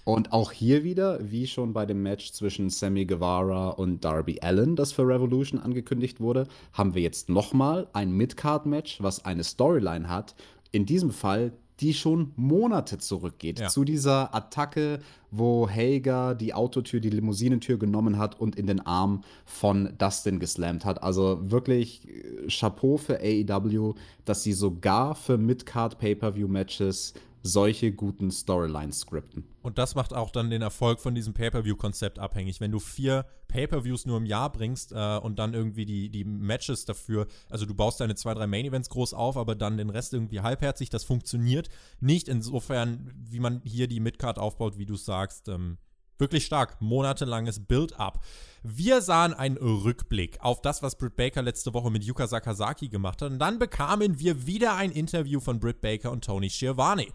Und auch hier wieder, wie schon bei dem Match zwischen Sammy Guevara und Darby Allen, das für Revolution angekündigt wurde, haben wir jetzt nochmal ein Midcard-Match, was eine Storyline hat. In diesem Fall die schon Monate zurückgeht. Ja. Zu dieser Attacke, wo Hager die Autotür, die Limousinentür genommen hat und in den Arm von Dustin geslammt hat. Also wirklich äh, Chapeau für AEW, dass sie sogar für Midcard Pay-Per-View-Matches solche guten Storylines skripten. Und das macht auch dann den Erfolg von diesem Pay-Per-View-Konzept abhängig. Wenn du vier Pay-Per-Views nur im Jahr bringst äh, und dann irgendwie die, die Matches dafür, also du baust deine zwei, drei Main-Events groß auf, aber dann den Rest irgendwie halbherzig, das funktioniert nicht. Insofern, wie man hier die Midcard aufbaut, wie du sagst, ähm, Wirklich stark. Monatelanges Build-up. Wir sahen einen Rückblick auf das, was Britt Baker letzte Woche mit Yuka Sakazaki gemacht hat. Und dann bekamen wir wieder ein Interview von Britt Baker und Tony Schiavone.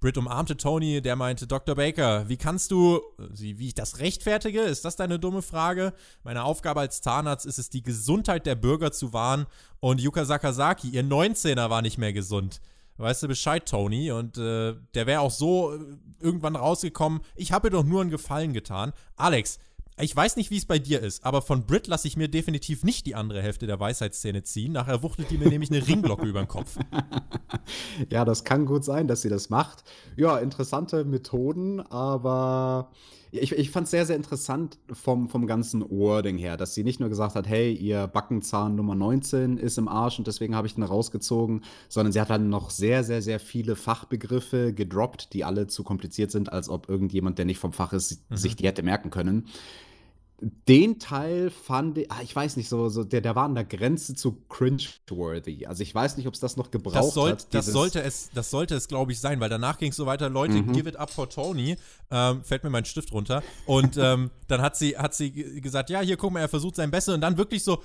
Britt umarmte Tony, der meinte, Dr. Baker, wie kannst du, wie ich das rechtfertige? Ist das deine dumme Frage? Meine Aufgabe als Zahnarzt ist es, die Gesundheit der Bürger zu wahren. Und Yuka Sakazaki, ihr 19er war nicht mehr gesund weißt du Bescheid, Tony. Und äh, der wäre auch so äh, irgendwann rausgekommen. Ich habe ihr doch nur einen Gefallen getan. Alex, ich weiß nicht, wie es bei dir ist, aber von Brit lasse ich mir definitiv nicht die andere Hälfte der Weisheitsszene ziehen. Nachher wuchtet die mir nämlich eine Ringglocke über den Kopf. Ja, das kann gut sein, dass sie das macht. Ja, interessante Methoden, aber ich, ich fand es sehr, sehr interessant vom, vom ganzen Wording her, dass sie nicht nur gesagt hat, hey, ihr Backenzahn Nummer 19 ist im Arsch und deswegen habe ich den rausgezogen, sondern sie hat dann noch sehr, sehr, sehr viele Fachbegriffe gedroppt, die alle zu kompliziert sind, als ob irgendjemand, der nicht vom Fach ist, mhm. sich die hätte merken können den Teil fand ich, ah, ich weiß nicht, so, so der, der war an der Grenze zu cringe-worthy. Also ich weiß nicht, ob es das noch gebraucht das soll, hat. Das sollte es, das sollte es, glaube ich, sein, weil danach ging es so weiter, Leute, mhm. give it up for Tony. Ähm, fällt mir mein Stift runter. Und ähm, dann hat sie, hat sie gesagt, ja, hier guck mal, er versucht sein Bestes. Und dann wirklich so,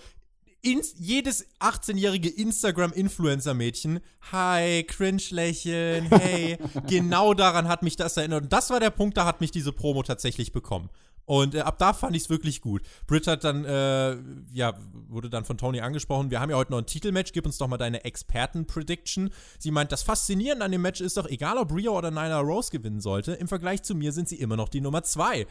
ins, jedes 18-jährige Instagram-Influencer-Mädchen, hi, Cringe-Lächeln, hey, genau daran hat mich das erinnert. Und das war der Punkt, da hat mich diese Promo tatsächlich bekommen. Und äh, ab da fand ich es wirklich gut. Britt hat dann, äh, ja, wurde dann von Tony angesprochen. Wir haben ja heute noch ein Titelmatch. Gib uns doch mal deine Experten-Prediction. Sie meint, das Faszinierende an dem Match ist doch, egal ob Rio oder Nyla Rose gewinnen sollte, im Vergleich zu mir sind sie immer noch die Nummer zwei.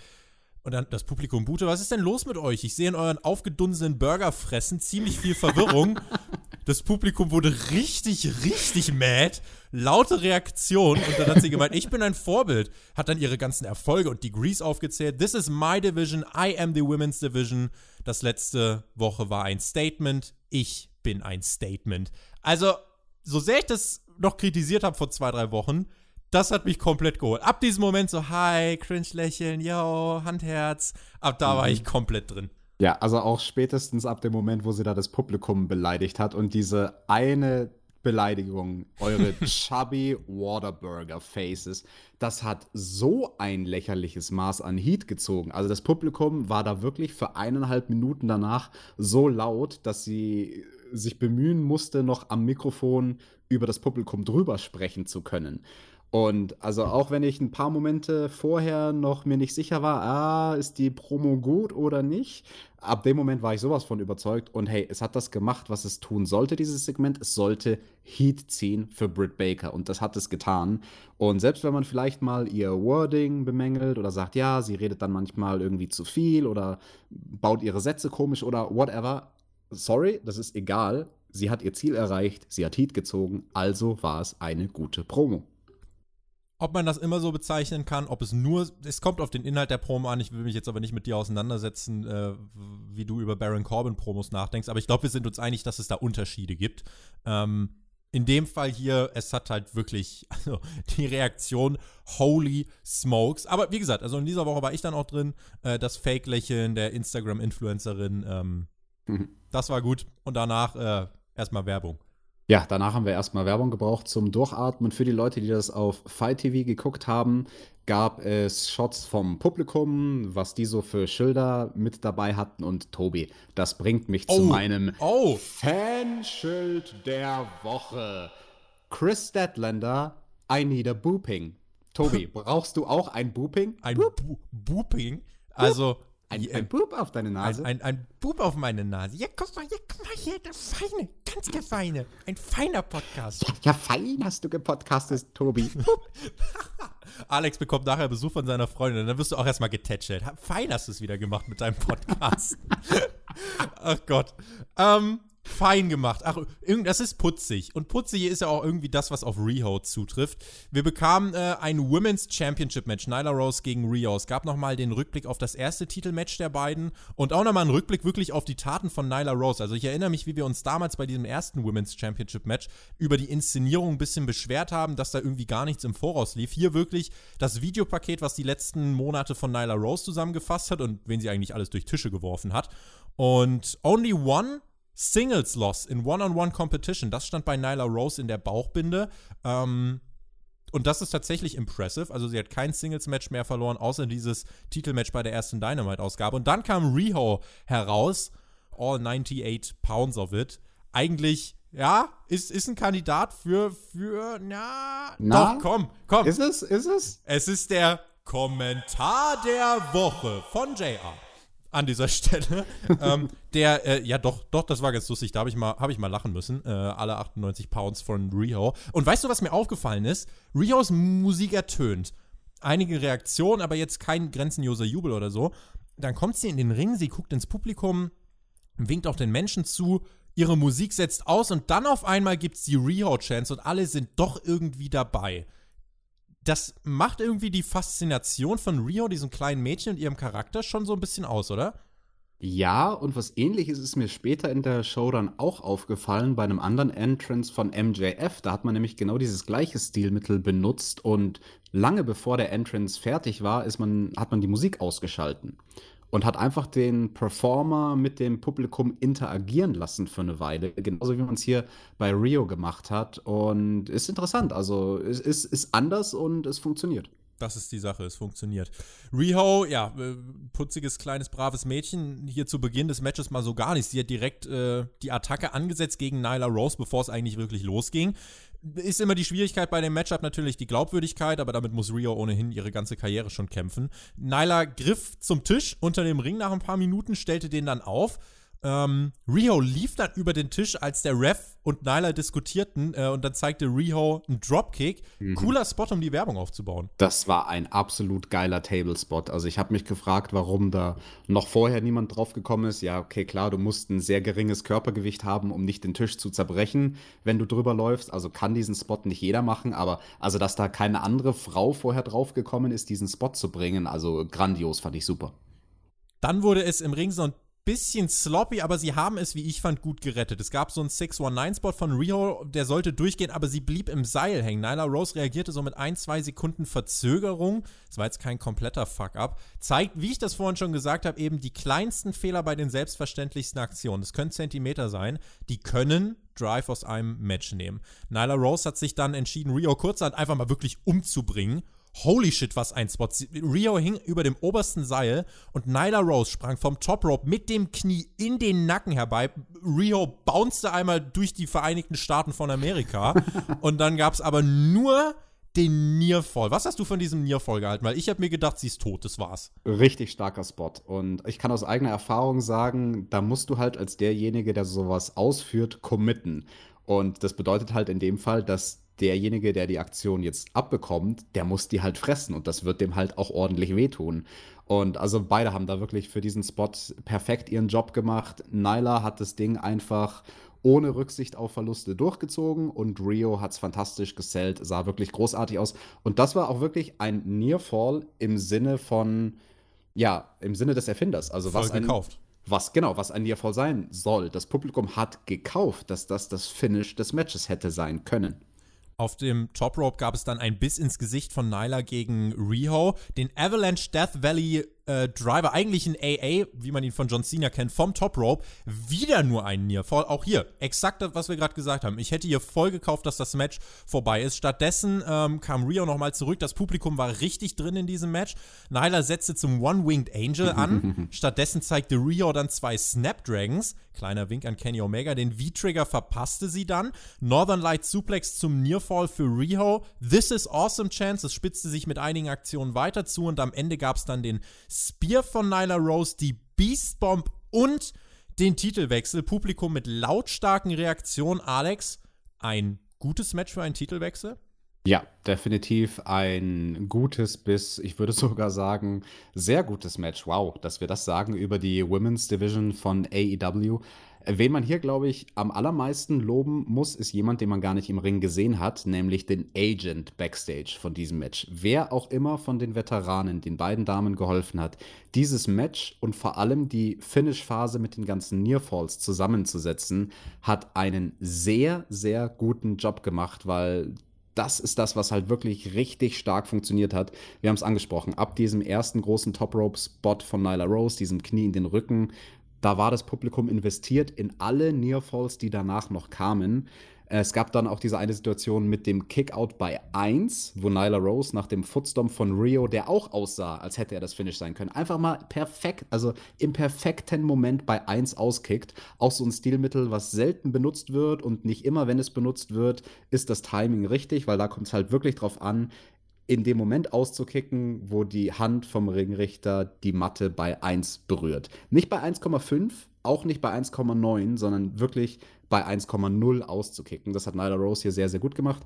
Und dann das Publikum Bute, was ist denn los mit euch? Ich sehe in euren aufgedunsenen Burgerfressen ziemlich viel Verwirrung. Das Publikum wurde richtig, richtig mad. Laute Reaktion. Und dann hat sie gemeint, ich bin ein Vorbild. Hat dann ihre ganzen Erfolge und Degrees aufgezählt. This is my division. I am the women's division. Das letzte Woche war ein Statement. Ich bin ein Statement. Also, so sehr ich das noch kritisiert habe vor zwei, drei Wochen, das hat mich komplett geholt. Ab diesem Moment so, hi, cringe lächeln, yo, Handherz. Ab da mhm. war ich komplett drin. Ja, also auch spätestens ab dem Moment, wo sie da das Publikum beleidigt hat und diese eine Beleidigung, eure chubby Waterburger Faces, das hat so ein lächerliches Maß an Heat gezogen. Also das Publikum war da wirklich für eineinhalb Minuten danach so laut, dass sie sich bemühen musste, noch am Mikrofon über das Publikum drüber sprechen zu können. Und also auch wenn ich ein paar Momente vorher noch mir nicht sicher war, ah, ist die Promo gut oder nicht, ab dem Moment war ich sowas von überzeugt und hey, es hat das gemacht, was es tun sollte, dieses Segment. Es sollte Heat ziehen für Britt Baker und das hat es getan. Und selbst wenn man vielleicht mal ihr Wording bemängelt oder sagt, ja, sie redet dann manchmal irgendwie zu viel oder baut ihre Sätze komisch oder whatever, sorry, das ist egal. Sie hat ihr Ziel erreicht, sie hat Heat gezogen, also war es eine gute Promo. Ob man das immer so bezeichnen kann, ob es nur, es kommt auf den Inhalt der Promo an. Ich will mich jetzt aber nicht mit dir auseinandersetzen, äh, wie du über Baron Corbin Promos nachdenkst. Aber ich glaube, wir sind uns einig, dass es da Unterschiede gibt. Ähm, in dem Fall hier, es hat halt wirklich, also die Reaktion, holy smokes. Aber wie gesagt, also in dieser Woche war ich dann auch drin, äh, das Fake-Lächeln der Instagram-Influencerin, ähm, mhm. das war gut. Und danach äh, erstmal Werbung. Ja, danach haben wir erstmal Werbung gebraucht zum Durchatmen. Für die Leute, die das auf Fight TV geguckt haben, gab es Shots vom Publikum, was die so für Schilder mit dabei hatten. Und Tobi, das bringt mich oh. zu meinem oh. Fanschild der Woche. Chris Statlander, I need a booping. Tobi, brauchst du auch ein Booping? Ein Boop. Booping? Also, ein, ein Bub auf deine Nase? Ein, ein, ein Bub auf meine Nase. Ja, guck mal, ja, guck mal hier, der Feine, ganz der Feine. Ein feiner Podcast. Ja, ja fein hast du gepodcastet, Tobi. Alex bekommt nachher Besuch von seiner Freundin, dann wirst du auch erstmal getätschelt. Fein hast du es wieder gemacht mit deinem Podcast. Ach Gott. Ähm, fein gemacht. Ach, das ist putzig. Und putzig ist ja auch irgendwie das, was auf Riho zutrifft. Wir bekamen äh, ein Women's Championship Match, Nyla Rose gegen Riho. Es gab nochmal den Rückblick auf das erste Titelmatch der beiden und auch nochmal einen Rückblick wirklich auf die Taten von Nyla Rose. Also ich erinnere mich, wie wir uns damals bei diesem ersten Women's Championship Match über die Inszenierung ein bisschen beschwert haben, dass da irgendwie gar nichts im Voraus lief. Hier wirklich das Videopaket, was die letzten Monate von Nyla Rose zusammengefasst hat und wen sie eigentlich alles durch Tische geworfen hat. Und Only One Singles Loss in One-on-One Competition, das stand bei Nyla Rose in der Bauchbinde. Ähm, und das ist tatsächlich impressive. Also sie hat kein Singles-Match mehr verloren, außer dieses Titelmatch bei der ersten Dynamite-Ausgabe. Und dann kam Riho heraus, all 98 pounds of it. Eigentlich, ja, ist, ist ein Kandidat für, für, na, na, doch, komm, komm. Ist es, ist es? Es ist der Kommentar der Woche von JR an dieser Stelle. ähm, der, äh, ja doch, doch, das war ganz lustig. Da habe ich, mal, hab ich mal lachen müssen. Äh, alle 98 Pounds von Riho. Und weißt du, was mir aufgefallen ist? Rihos Musik ertönt. Einige Reaktionen, aber jetzt kein grenzenloser Jubel oder so. Dann kommt sie in den Ring, sie guckt ins Publikum, winkt auch den Menschen zu, ihre Musik setzt aus und dann auf einmal gibt es die Riho-Chance und alle sind doch irgendwie dabei das macht irgendwie die Faszination von Rio, diesem kleinen Mädchen und ihrem Charakter, schon so ein bisschen aus, oder? Ja, und was ähnliches ist mir später in der Show dann auch aufgefallen bei einem anderen Entrance von MJF. Da hat man nämlich genau dieses gleiche Stilmittel benutzt und lange bevor der Entrance fertig war, ist man, hat man die Musik ausgeschalten und hat einfach den Performer mit dem Publikum interagieren lassen für eine Weile. Genauso wie man es hier bei Rio gemacht hat. Und ist interessant. Also es ist, ist anders und es funktioniert. Das ist die Sache, es funktioniert. Riho, ja, äh, putziges, kleines, braves Mädchen. Hier zu Beginn des Matches mal so gar nicht. Sie hat direkt äh, die Attacke angesetzt gegen Nyla Rose, bevor es eigentlich wirklich losging ist immer die Schwierigkeit bei dem Matchup natürlich die Glaubwürdigkeit, aber damit muss Rio ohnehin ihre ganze Karriere schon kämpfen. Nyla griff zum Tisch unter dem Ring nach ein paar Minuten, stellte den dann auf ähm, Riho lief dann über den Tisch, als der Ref und Nyla diskutierten äh, und dann zeigte Riho einen Dropkick. Mhm. Cooler Spot, um die Werbung aufzubauen. Das war ein absolut geiler Table-Spot. Also ich habe mich gefragt, warum da noch vorher niemand drauf gekommen ist. Ja, okay, klar, du musst ein sehr geringes Körpergewicht haben, um nicht den Tisch zu zerbrechen, wenn du drüber läufst. Also kann diesen Spot nicht jeder machen, aber also, dass da keine andere Frau vorher drauf gekommen ist, diesen Spot zu bringen, also grandios, fand ich super. Dann wurde es im Ring so ein bisschen sloppy, aber sie haben es, wie ich fand, gut gerettet. Es gab so einen 619-Spot von Rio, der sollte durchgehen, aber sie blieb im Seil hängen. Nyla Rose reagierte so mit ein, zwei Sekunden Verzögerung. Das war jetzt kein kompletter Fuck-up. Zeigt, wie ich das vorhin schon gesagt habe, eben die kleinsten Fehler bei den selbstverständlichsten Aktionen. Das können Zentimeter sein. Die können Drive aus einem Match nehmen. Nyla Rose hat sich dann entschieden, Rio kurzerhand einfach mal wirklich umzubringen Holy shit, was ein Spot. Rio hing über dem obersten Seil und Nyla Rose sprang vom Top Rope mit dem Knie in den Nacken herbei. Rio bounced einmal durch die Vereinigten Staaten von Amerika und dann gab es aber nur den Nearfall. Was hast du von diesem Nearfall gehalten? Weil ich habe mir gedacht, sie ist tot, das war's. Richtig starker Spot. Und ich kann aus eigener Erfahrung sagen, da musst du halt als derjenige, der sowas ausführt, committen. Und das bedeutet halt in dem Fall, dass derjenige, der die Aktion jetzt abbekommt, der muss die halt fressen und das wird dem halt auch ordentlich wehtun. Und also beide haben da wirklich für diesen Spot perfekt ihren Job gemacht. Nyla hat das Ding einfach ohne Rücksicht auf Verluste durchgezogen und Rio hat es fantastisch gesellt, sah wirklich großartig aus. Und das war auch wirklich ein Nearfall im Sinne von, ja, im Sinne des Erfinders. Also Voll was ein, gekauft Was genau, was ein Nearfall sein soll. Das Publikum hat gekauft, dass das das Finish des Matches hätte sein können. Auf dem Top Rope gab es dann ein Biss ins Gesicht von Nyla gegen Riho. Den Avalanche Death Valley äh, Driver, eigentlich ein AA, wie man ihn von John Cena kennt, vom Top Rope. Wieder nur ein Nearfall. Auch hier, exakt das, was wir gerade gesagt haben. Ich hätte hier voll gekauft, dass das Match vorbei ist. Stattdessen ähm, kam Rio nochmal zurück. Das Publikum war richtig drin in diesem Match. Nyla setzte zum One-Winged Angel an. Stattdessen zeigte Rio dann zwei Snapdragons. Kleiner Wink an Kenny Omega. Den V-Trigger verpasste sie dann. Northern Light Suplex zum Nearfall für Rio. This is awesome chance. Es spitzte sich mit einigen Aktionen weiter zu und am Ende gab es dann den Spear von Nyla Rose, die Beast Bomb und den Titelwechsel. Publikum mit lautstarken Reaktionen. Alex, ein gutes Match für einen Titelwechsel? Ja, definitiv ein gutes bis, ich würde sogar sagen, sehr gutes Match. Wow, dass wir das sagen über die Women's Division von AEW. Wen man hier, glaube ich, am allermeisten loben muss, ist jemand, den man gar nicht im Ring gesehen hat, nämlich den Agent backstage von diesem Match. Wer auch immer von den Veteranen den beiden Damen geholfen hat, dieses Match und vor allem die Finish-Phase mit den ganzen Nearfalls zusammenzusetzen, hat einen sehr, sehr guten Job gemacht, weil das ist das, was halt wirklich richtig stark funktioniert hat. Wir haben es angesprochen, ab diesem ersten großen Top-Rope-Spot von Nyla Rose, diesem Knie in den Rücken, da war das Publikum investiert in alle Nearfalls, die danach noch kamen. Es gab dann auch diese eine Situation mit dem Kickout bei 1, wo Nyla Rose nach dem Footstomp von Rio, der auch aussah, als hätte er das Finish sein können, einfach mal perfekt, also im perfekten Moment bei 1 auskickt. Auch so ein Stilmittel, was selten benutzt wird und nicht immer, wenn es benutzt wird, ist das Timing richtig, weil da kommt es halt wirklich drauf an, in dem Moment auszukicken, wo die Hand vom Ringrichter die Matte bei 1 berührt. Nicht bei 1,5, auch nicht bei 1,9, sondern wirklich bei 1,0 auszukicken. Das hat Nyla Rose hier sehr, sehr gut gemacht.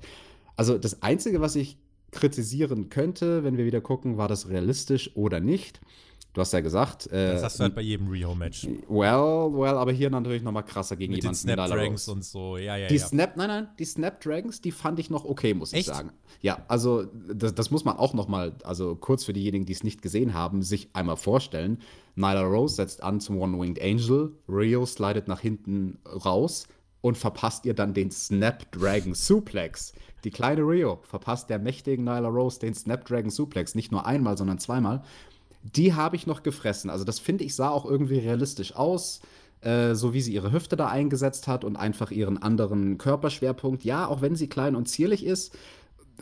Also das Einzige, was ich kritisieren könnte, wenn wir wieder gucken, war das realistisch oder nicht. Du hast ja gesagt. Äh, das hast du halt bei jedem Rio-Match. Well, well, aber hier natürlich noch mal krasser gegen Mit jemanden. Den Snapdragons und so, ja, ja, die ja. Snap, nein, nein, die Snapdragons, die fand ich noch okay, muss Echt? ich sagen. Ja, also das, das muss man auch noch mal, also kurz für diejenigen, die es nicht gesehen haben, sich einmal vorstellen. Nyla Rose setzt an zum One-Winged Angel, Rio slidet nach hinten raus und verpasst ihr dann den Snapdragon Suplex. Die kleine Rio verpasst der mächtigen Nyla Rose den Snapdragon Suplex nicht nur einmal, sondern zweimal die habe ich noch gefressen. Also das finde ich sah auch irgendwie realistisch aus, äh, so wie sie ihre Hüfte da eingesetzt hat und einfach ihren anderen Körperschwerpunkt. Ja, auch wenn sie klein und zierlich ist,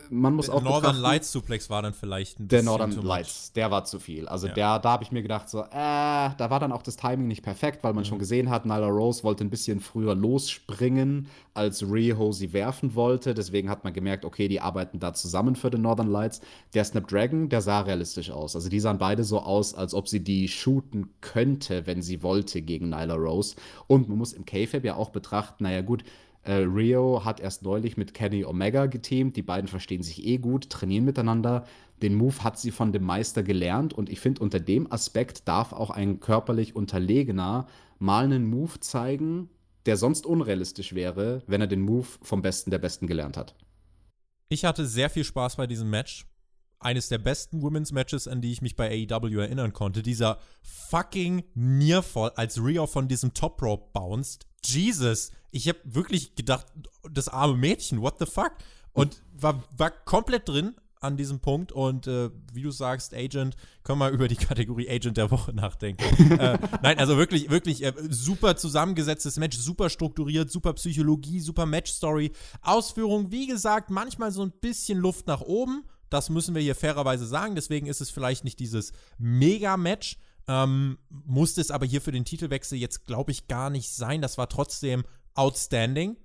man muss der auch Northern betrachten- Lights Suplex war dann vielleicht ein der bisschen Northern too much. Lights, der war zu viel. Also Ja. der, da habe ich mir gedacht, so, äh, da war dann auch das Timing nicht perfekt, weil man Mhm. schon gesehen hat, Nyla Rose wollte ein bisschen früher losspringen, als Riho sie werfen wollte. Deswegen hat man gemerkt, okay, die arbeiten da zusammen für den Northern Lights. Der Snapdragon, der sah realistisch aus. Also die sahen beide so aus, als ob sie die shooten könnte, wenn sie wollte gegen Nyla Rose. Und man muss im K-Fab ja auch betrachten, naja gut, äh, Rio hat erst neulich mit Kenny Omega geteamt. Die beiden verstehen sich eh gut, trainieren miteinander. Den Move hat sie von dem Meister gelernt und ich finde, unter dem Aspekt darf auch ein körperlich Unterlegener mal einen Move zeigen, der sonst unrealistisch wäre, wenn er den Move vom Besten der Besten gelernt hat. Ich hatte sehr viel Spaß bei diesem Match. Eines der besten Women's Matches, an die ich mich bei AEW erinnern konnte. Dieser fucking Nearfall, als Rio von diesem Top Rope bounced. Jesus, ich habe wirklich gedacht, das arme Mädchen, what the fuck? Und war, war komplett drin an diesem Punkt. Und äh, wie du sagst, Agent, können wir über die Kategorie Agent der Woche nachdenken. äh, nein, also wirklich, wirklich äh, super zusammengesetztes Match, super strukturiert, super Psychologie, super Match-Story. Ausführung, wie gesagt, manchmal so ein bisschen Luft nach oben. Das müssen wir hier fairerweise sagen. Deswegen ist es vielleicht nicht dieses Mega-Match. Ähm, musste es aber hier für den Titelwechsel jetzt, glaube ich, gar nicht sein. Das war trotzdem outstanding.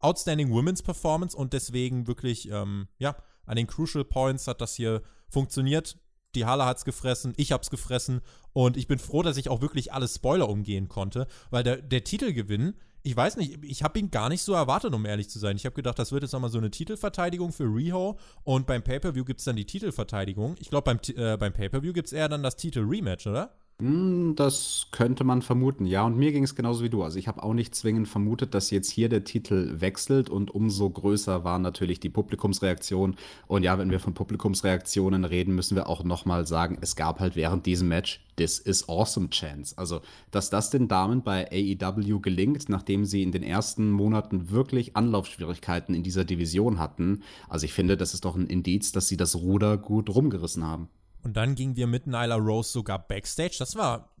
Outstanding Women's Performance und deswegen wirklich, ähm, ja, an den Crucial Points hat das hier funktioniert. Die Halle hat's gefressen, ich hab's gefressen und ich bin froh, dass ich auch wirklich alle Spoiler umgehen konnte, weil der, der Titelgewinn, ich weiß nicht, ich habe ihn gar nicht so erwartet, um ehrlich zu sein. Ich habe gedacht, das wird jetzt nochmal so eine Titelverteidigung für Riho und beim Pay-Per-View gibt's dann die Titelverteidigung. Ich glaube, beim, äh, beim Pay-Per-View gibt's eher dann das Titel-Rematch, oder? Hm, das könnte man vermuten, ja. Und mir ging es genauso wie du. Also ich habe auch nicht zwingend vermutet, dass jetzt hier der Titel wechselt und umso größer war natürlich die Publikumsreaktion. Und ja, wenn wir von Publikumsreaktionen reden, müssen wir auch nochmal sagen, es gab halt während diesem Match This is Awesome Chance. Also, dass das den Damen bei AEW gelingt, nachdem sie in den ersten Monaten wirklich Anlaufschwierigkeiten in dieser Division hatten. Also ich finde, das ist doch ein Indiz, dass sie das Ruder gut rumgerissen haben. Und dann gingen wir mit Nyla Rose sogar backstage. Das war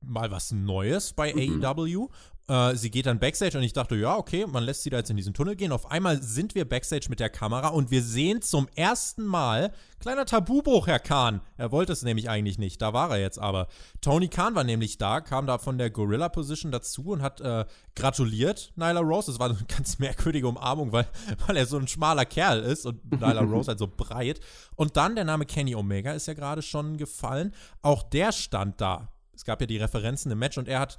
mal was Neues bei mhm. AEW. Äh, sie geht dann backstage und ich dachte, ja, okay, man lässt sie da jetzt in diesen Tunnel gehen. Auf einmal sind wir backstage mit der Kamera und wir sehen zum ersten Mal, kleiner Tabubruch, Herr Kahn. Er wollte es nämlich eigentlich nicht, da war er jetzt aber. Tony Khan war nämlich da, kam da von der Gorilla Position dazu und hat äh, gratuliert Nyla Rose. Das war eine ganz merkwürdige Umarmung, weil, weil er so ein schmaler Kerl ist und Nyla Rose halt so breit. Und dann der Name Kenny Omega ist ja gerade schon gefallen. Auch der stand da. Es gab ja die Referenzen im Match und er hat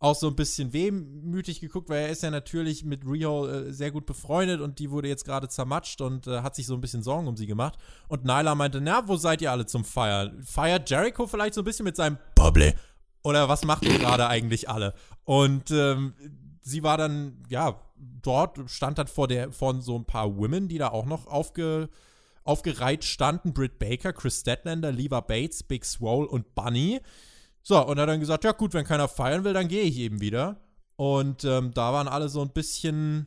auch so ein bisschen wehmütig geguckt, weil er ist ja natürlich mit Rio äh, sehr gut befreundet und die wurde jetzt gerade zermatscht und äh, hat sich so ein bisschen Sorgen um sie gemacht. Und Nyla meinte, na, wo seid ihr alle zum Feiern? Feiert Jericho vielleicht so ein bisschen mit seinem Bubble? Oder was macht ihr gerade eigentlich alle? Und ähm, sie war dann, ja, dort, stand dann vor, der, vor so ein paar Women, die da auch noch aufge, aufgereiht standen. Britt Baker, Chris Statlander, Leva Bates, Big Swole und Bunny. So, und er hat dann gesagt, ja gut, wenn keiner feiern will, dann gehe ich eben wieder. Und ähm, da waren alle so ein bisschen,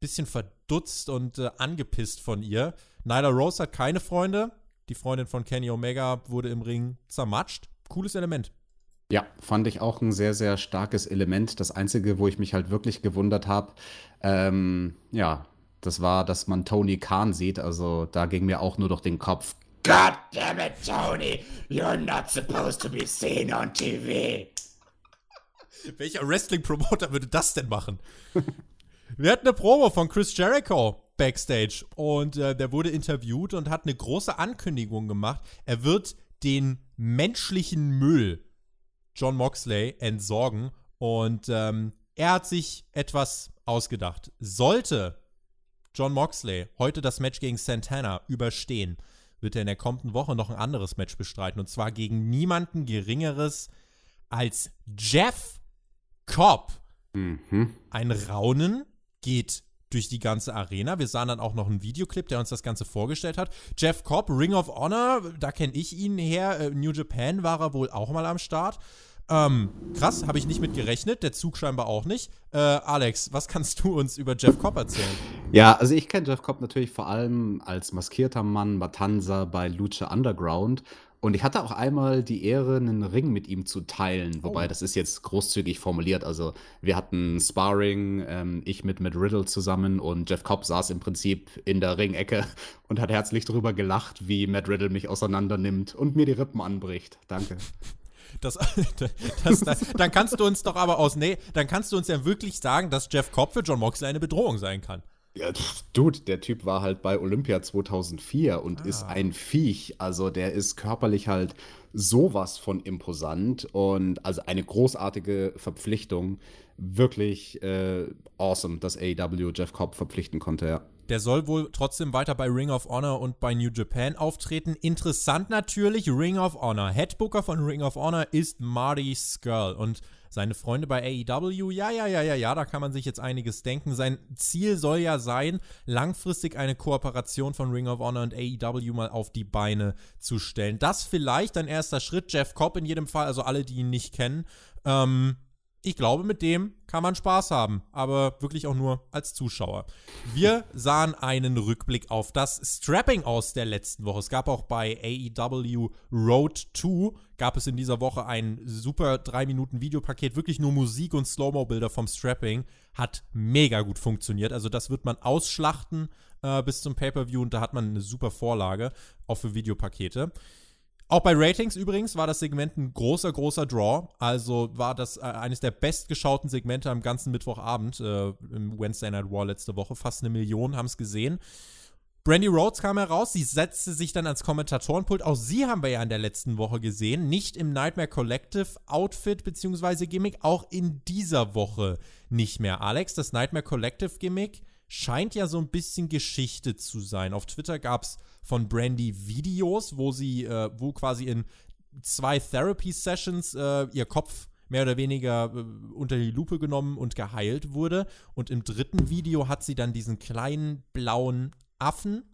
bisschen verdutzt und äh, angepisst von ihr. Nyla Rose hat keine Freunde. Die Freundin von Kenny Omega wurde im Ring zermatscht. Cooles Element. Ja, fand ich auch ein sehr, sehr starkes Element. Das Einzige, wo ich mich halt wirklich gewundert habe, ähm, ja, das war, dass man Tony Khan sieht. Also da ging mir auch nur durch den Kopf. God damn it, Tony! You're not supposed to be seen on TV. Welcher Wrestling-Promoter würde das denn machen? Wir hatten eine Promo von Chris Jericho backstage und äh, der wurde interviewt und hat eine große Ankündigung gemacht. Er wird den menschlichen Müll John Moxley entsorgen und ähm, er hat sich etwas ausgedacht. Sollte John Moxley heute das Match gegen Santana überstehen, wird er in der kommenden Woche noch ein anderes Match bestreiten. Und zwar gegen niemanden Geringeres als Jeff Cobb. Mhm. Ein Raunen geht durch die ganze Arena. Wir sahen dann auch noch einen Videoclip, der uns das Ganze vorgestellt hat. Jeff Cobb, Ring of Honor, da kenne ich ihn her. Äh, New Japan war er wohl auch mal am Start. Ähm, krass, habe ich nicht mit gerechnet, der Zug scheinbar auch nicht. Äh, Alex, was kannst du uns über Jeff Cobb erzählen? Ja, also ich kenne Jeff Cobb natürlich vor allem als maskierter Mann Matanza bei Lucha Underground. Und ich hatte auch einmal die Ehre, einen Ring mit ihm zu teilen. Wobei, oh. das ist jetzt großzügig formuliert. Also, wir hatten Sparring, ähm, ich mit Matt Riddle zusammen und Jeff Cobb saß im Prinzip in der Ringecke und hat herzlich darüber gelacht, wie Matt Riddle mich auseinander nimmt und mir die Rippen anbricht. Danke. Das, das, das, dann kannst du uns doch aber aus, nee, dann kannst du uns ja wirklich sagen, dass Jeff Cobb für John Moxley eine Bedrohung sein kann. Ja, Dude, der Typ war halt bei Olympia 2004 und ah. ist ein Viech. Also der ist körperlich halt sowas von imposant und also eine großartige Verpflichtung. Wirklich äh, awesome, dass AEW Jeff Cobb verpflichten konnte, ja. Der soll wohl trotzdem weiter bei Ring of Honor und bei New Japan auftreten. Interessant natürlich, Ring of Honor. Headbooker von Ring of Honor ist Marty Skrull. Und seine Freunde bei AEW, ja, ja, ja, ja, ja, da kann man sich jetzt einiges denken. Sein Ziel soll ja sein, langfristig eine Kooperation von Ring of Honor und AEW mal auf die Beine zu stellen. Das vielleicht ein erster Schritt. Jeff Cobb in jedem Fall, also alle, die ihn nicht kennen. Ähm, ich glaube, mit dem kann man Spaß haben, aber wirklich auch nur als Zuschauer. Wir sahen einen Rückblick auf das Strapping aus der letzten Woche. Es gab auch bei AEW Road 2 gab es in dieser Woche ein super 3 Minuten Videopaket, wirklich nur Musik und Slow-Mo Bilder vom Strapping, hat mega gut funktioniert. Also das wird man ausschlachten äh, bis zum Pay-per-View und da hat man eine super Vorlage auch für Videopakete. Auch bei Ratings übrigens war das Segment ein großer, großer Draw. Also war das äh, eines der bestgeschauten Segmente am ganzen Mittwochabend äh, im Wednesday Night War letzte Woche. Fast eine Million haben es gesehen. Brandy Rhodes kam heraus, sie setzte sich dann ans Kommentatorenpult. Auch sie haben wir ja in der letzten Woche gesehen. Nicht im Nightmare Collective Outfit bzw. Gimmick, auch in dieser Woche nicht mehr. Alex, das Nightmare Collective Gimmick scheint ja so ein bisschen Geschichte zu sein. Auf Twitter gab es von Brandy Videos, wo sie, äh, wo quasi in zwei Therapy-Sessions äh, ihr Kopf mehr oder weniger äh, unter die Lupe genommen und geheilt wurde. Und im dritten Video hat sie dann diesen kleinen blauen Affen,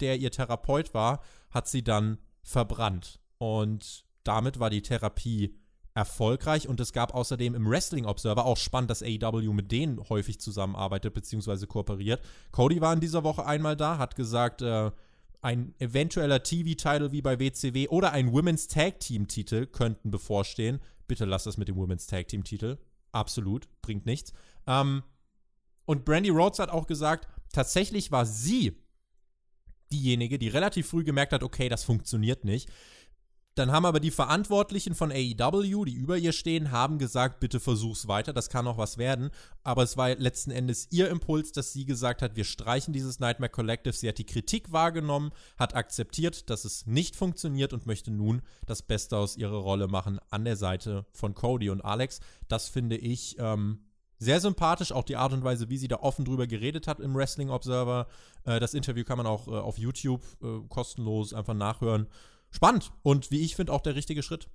der ihr Therapeut war, hat sie dann verbrannt. Und damit war die Therapie erfolgreich und es gab außerdem im Wrestling Observer auch spannend, dass AEW mit denen häufig zusammenarbeitet bzw. kooperiert. Cody war in dieser Woche einmal da, hat gesagt, äh, ein eventueller TV-Title wie bei WCW oder ein Women's Tag Team-Titel könnten bevorstehen. Bitte lass das mit dem Women's Tag Team-Titel. Absolut, bringt nichts. Ähm, und Brandy Rhodes hat auch gesagt, tatsächlich war sie diejenige, die relativ früh gemerkt hat, okay, das funktioniert nicht. Dann haben aber die Verantwortlichen von AEW, die über ihr stehen, haben gesagt, bitte versuch's weiter, das kann auch was werden. Aber es war letzten Endes ihr Impuls, dass sie gesagt hat, wir streichen dieses Nightmare Collective. Sie hat die Kritik wahrgenommen, hat akzeptiert, dass es nicht funktioniert und möchte nun das Beste aus ihrer Rolle machen an der Seite von Cody und Alex. Das finde ich ähm, sehr sympathisch, auch die Art und Weise, wie sie da offen drüber geredet hat im Wrestling Observer. Äh, das Interview kann man auch äh, auf YouTube äh, kostenlos einfach nachhören spannend und wie ich finde auch der richtige Schritt.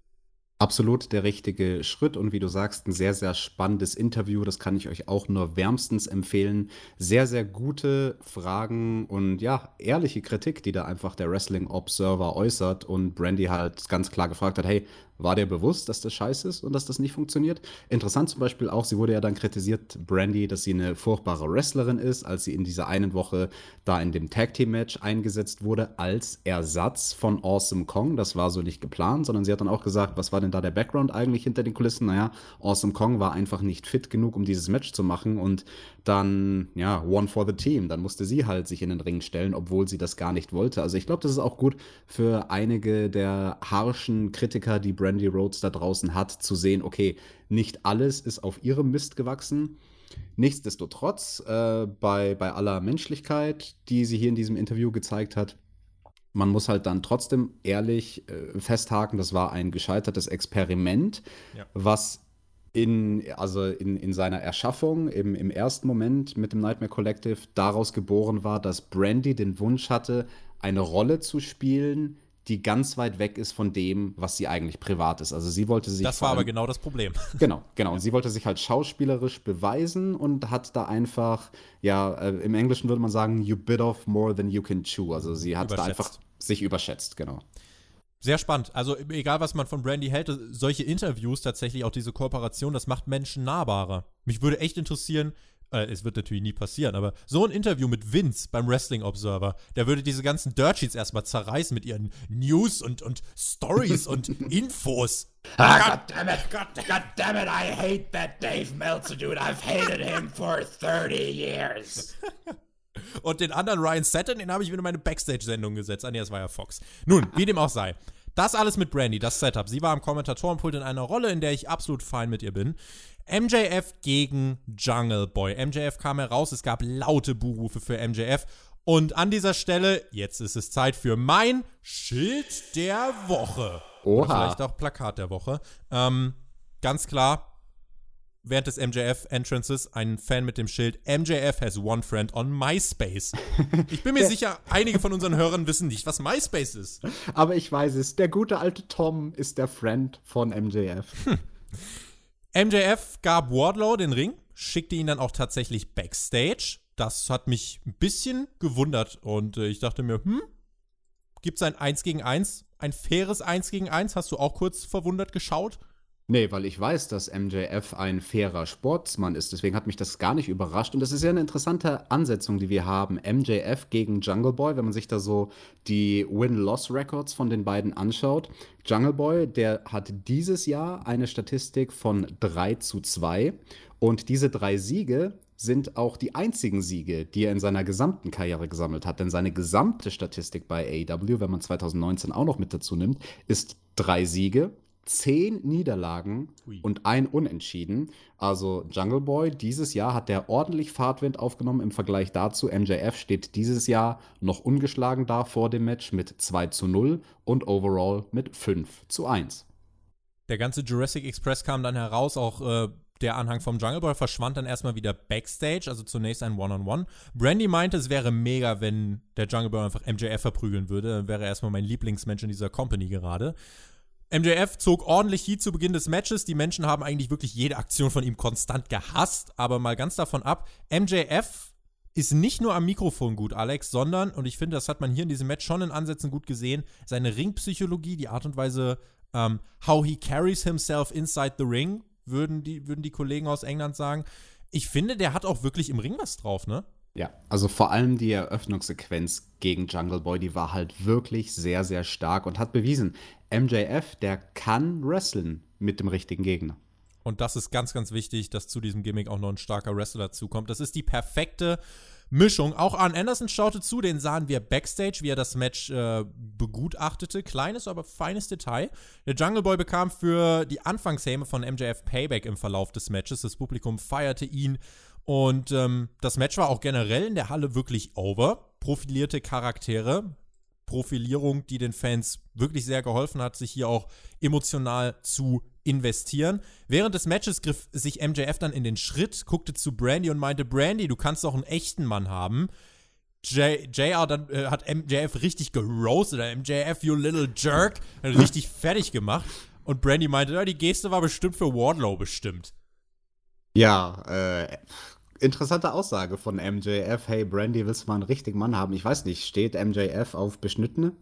Absolut der richtige Schritt und wie du sagst, ein sehr, sehr spannendes Interview. Das kann ich euch auch nur wärmstens empfehlen. Sehr, sehr gute Fragen und ja, ehrliche Kritik, die da einfach der Wrestling Observer äußert und Brandy halt ganz klar gefragt hat, hey, war der bewusst, dass das scheiße ist und dass das nicht funktioniert? Interessant zum Beispiel auch, sie wurde ja dann kritisiert, Brandy, dass sie eine furchtbare Wrestlerin ist, als sie in dieser einen Woche da in dem Tag Team Match eingesetzt wurde als Ersatz von Awesome Kong. Das war so nicht geplant, sondern sie hat dann auch gesagt, was war denn da der Background eigentlich hinter den Kulissen? Naja, Awesome Kong war einfach nicht fit genug, um dieses Match zu machen und dann, ja, one for the team. Dann musste sie halt sich in den Ring stellen, obwohl sie das gar nicht wollte. Also ich glaube, das ist auch gut für einige der harschen Kritiker, die Brandy Rhodes da draußen hat, zu sehen, okay, nicht alles ist auf ihrem Mist gewachsen. Nichtsdestotrotz, äh, bei, bei aller Menschlichkeit, die sie hier in diesem Interview gezeigt hat, man muss halt dann trotzdem ehrlich äh, festhaken, das war ein gescheitertes Experiment, ja. was in, also in, in seiner Erschaffung im, im ersten Moment mit dem Nightmare Collective daraus geboren war, dass Brandy den Wunsch hatte, eine Rolle zu spielen, die ganz weit weg ist von dem, was sie eigentlich privat ist. Also sie wollte sich. Das war allem, aber genau das Problem. Genau, genau. Und sie wollte sich halt schauspielerisch beweisen und hat da einfach, ja, äh, im Englischen würde man sagen, you bit off more than you can chew. Also sie hat da einfach sich überschätzt, genau. Sehr spannend. Also egal, was man von Brandy hält, solche Interviews tatsächlich, auch diese Kooperation, das macht Menschen nahbarer. Mich würde echt interessieren, äh, es wird natürlich nie passieren, aber so ein Interview mit Vince beim Wrestling Observer, der würde diese ganzen Dirt Sheets erstmal zerreißen mit ihren News und, und Stories und Infos. Ah, God damn it, God, God damn it, I hate that Dave Meltzer dude. I've hated him for 30 years. Und den anderen Ryan Satin, den habe ich wieder in meine Backstage-Sendung gesetzt. Ah, nee, das war ja Fox. Nun, wie dem auch sei. Das alles mit Brandy, das Setup. Sie war am Kommentatorenpult in einer Rolle, in der ich absolut fein mit ihr bin. MJF gegen Jungle Boy. MJF kam heraus, es gab laute Buhrufe für MJF. Und an dieser Stelle, jetzt ist es Zeit für mein Schild der Woche. Oha. Oder vielleicht auch Plakat der Woche. Ähm, ganz klar, während des MJF-Entrances einen Fan mit dem Schild MJF has one friend on MySpace. Ich bin mir sicher, einige von unseren Hörern wissen nicht, was MySpace ist. Aber ich weiß es. Der gute alte Tom ist der Friend von MJF. Hm. MJF gab Wardlow den Ring, schickte ihn dann auch tatsächlich backstage. Das hat mich ein bisschen gewundert und äh, ich dachte mir, hm, gibt es ein 1 gegen 1? Ein faires 1 gegen 1? Hast du auch kurz verwundert geschaut? Nee, weil ich weiß, dass MJF ein fairer Sportsmann ist. Deswegen hat mich das gar nicht überrascht. Und das ist ja eine interessante Ansetzung, die wir haben. MJF gegen Jungle Boy, wenn man sich da so die Win-Loss-Records von den beiden anschaut. Jungle Boy, der hat dieses Jahr eine Statistik von 3 zu 2. Und diese drei Siege sind auch die einzigen Siege, die er in seiner gesamten Karriere gesammelt hat. Denn seine gesamte Statistik bei AEW, wenn man 2019 auch noch mit dazu nimmt, ist drei Siege, zehn Niederlagen Ui. und ein Unentschieden. Also Jungle Boy, dieses Jahr hat der ordentlich Fahrtwind aufgenommen im Vergleich dazu. MJF steht dieses Jahr noch ungeschlagen da vor dem Match mit 2 zu 0 und overall mit 5 zu 1. Der ganze Jurassic Express kam dann heraus, auch äh, der Anhang vom Jungle Boy verschwand dann erstmal wieder backstage, also zunächst ein One-on-One. -on -One. Brandy meinte, es wäre mega, wenn der Jungle Boy einfach MJF verprügeln würde. Dann wäre er erstmal mein Lieblingsmensch in dieser Company gerade. MJF zog ordentlich Heat zu Beginn des Matches. Die Menschen haben eigentlich wirklich jede Aktion von ihm konstant gehasst. Aber mal ganz davon ab, MJF ist nicht nur am Mikrofon gut, Alex, sondern, und ich finde, das hat man hier in diesem Match schon in Ansätzen gut gesehen, seine Ringpsychologie, die Art und Weise, um, how he carries himself inside the ring, würden die, würden die Kollegen aus England sagen. Ich finde, der hat auch wirklich im Ring was drauf, ne? Ja, also vor allem die Eröffnungssequenz gegen Jungle Boy, die war halt wirklich sehr, sehr stark und hat bewiesen, MJF, der kann wrestlen mit dem richtigen Gegner. Und das ist ganz, ganz wichtig, dass zu diesem Gimmick auch noch ein starker Wrestler dazukommt. Das ist die perfekte Mischung. Auch Arn Anderson schaute zu, den sahen wir backstage, wie er das Match äh, begutachtete. Kleines, aber feines Detail. Der Jungle Boy bekam für die Anfangshäme von MJF Payback im Verlauf des Matches. Das Publikum feierte ihn. Und ähm, das Match war auch generell in der Halle wirklich over. Profilierte Charaktere, Profilierung, die den Fans wirklich sehr geholfen hat, sich hier auch emotional zu investieren. Während des Matches griff sich MJF dann in den Schritt, guckte zu Brandy und meinte, Brandy, du kannst doch einen echten Mann haben. J JR dann äh, hat MJF richtig geroastet, MJF, you little jerk, richtig fertig gemacht. Und Brandy meinte, ja, die Geste war bestimmt für Wardlow bestimmt. Ja, äh, interessante Aussage von MJF. Hey, Brandy, willst du mal einen richtigen Mann haben? Ich weiß nicht, steht MJF auf Beschnittene?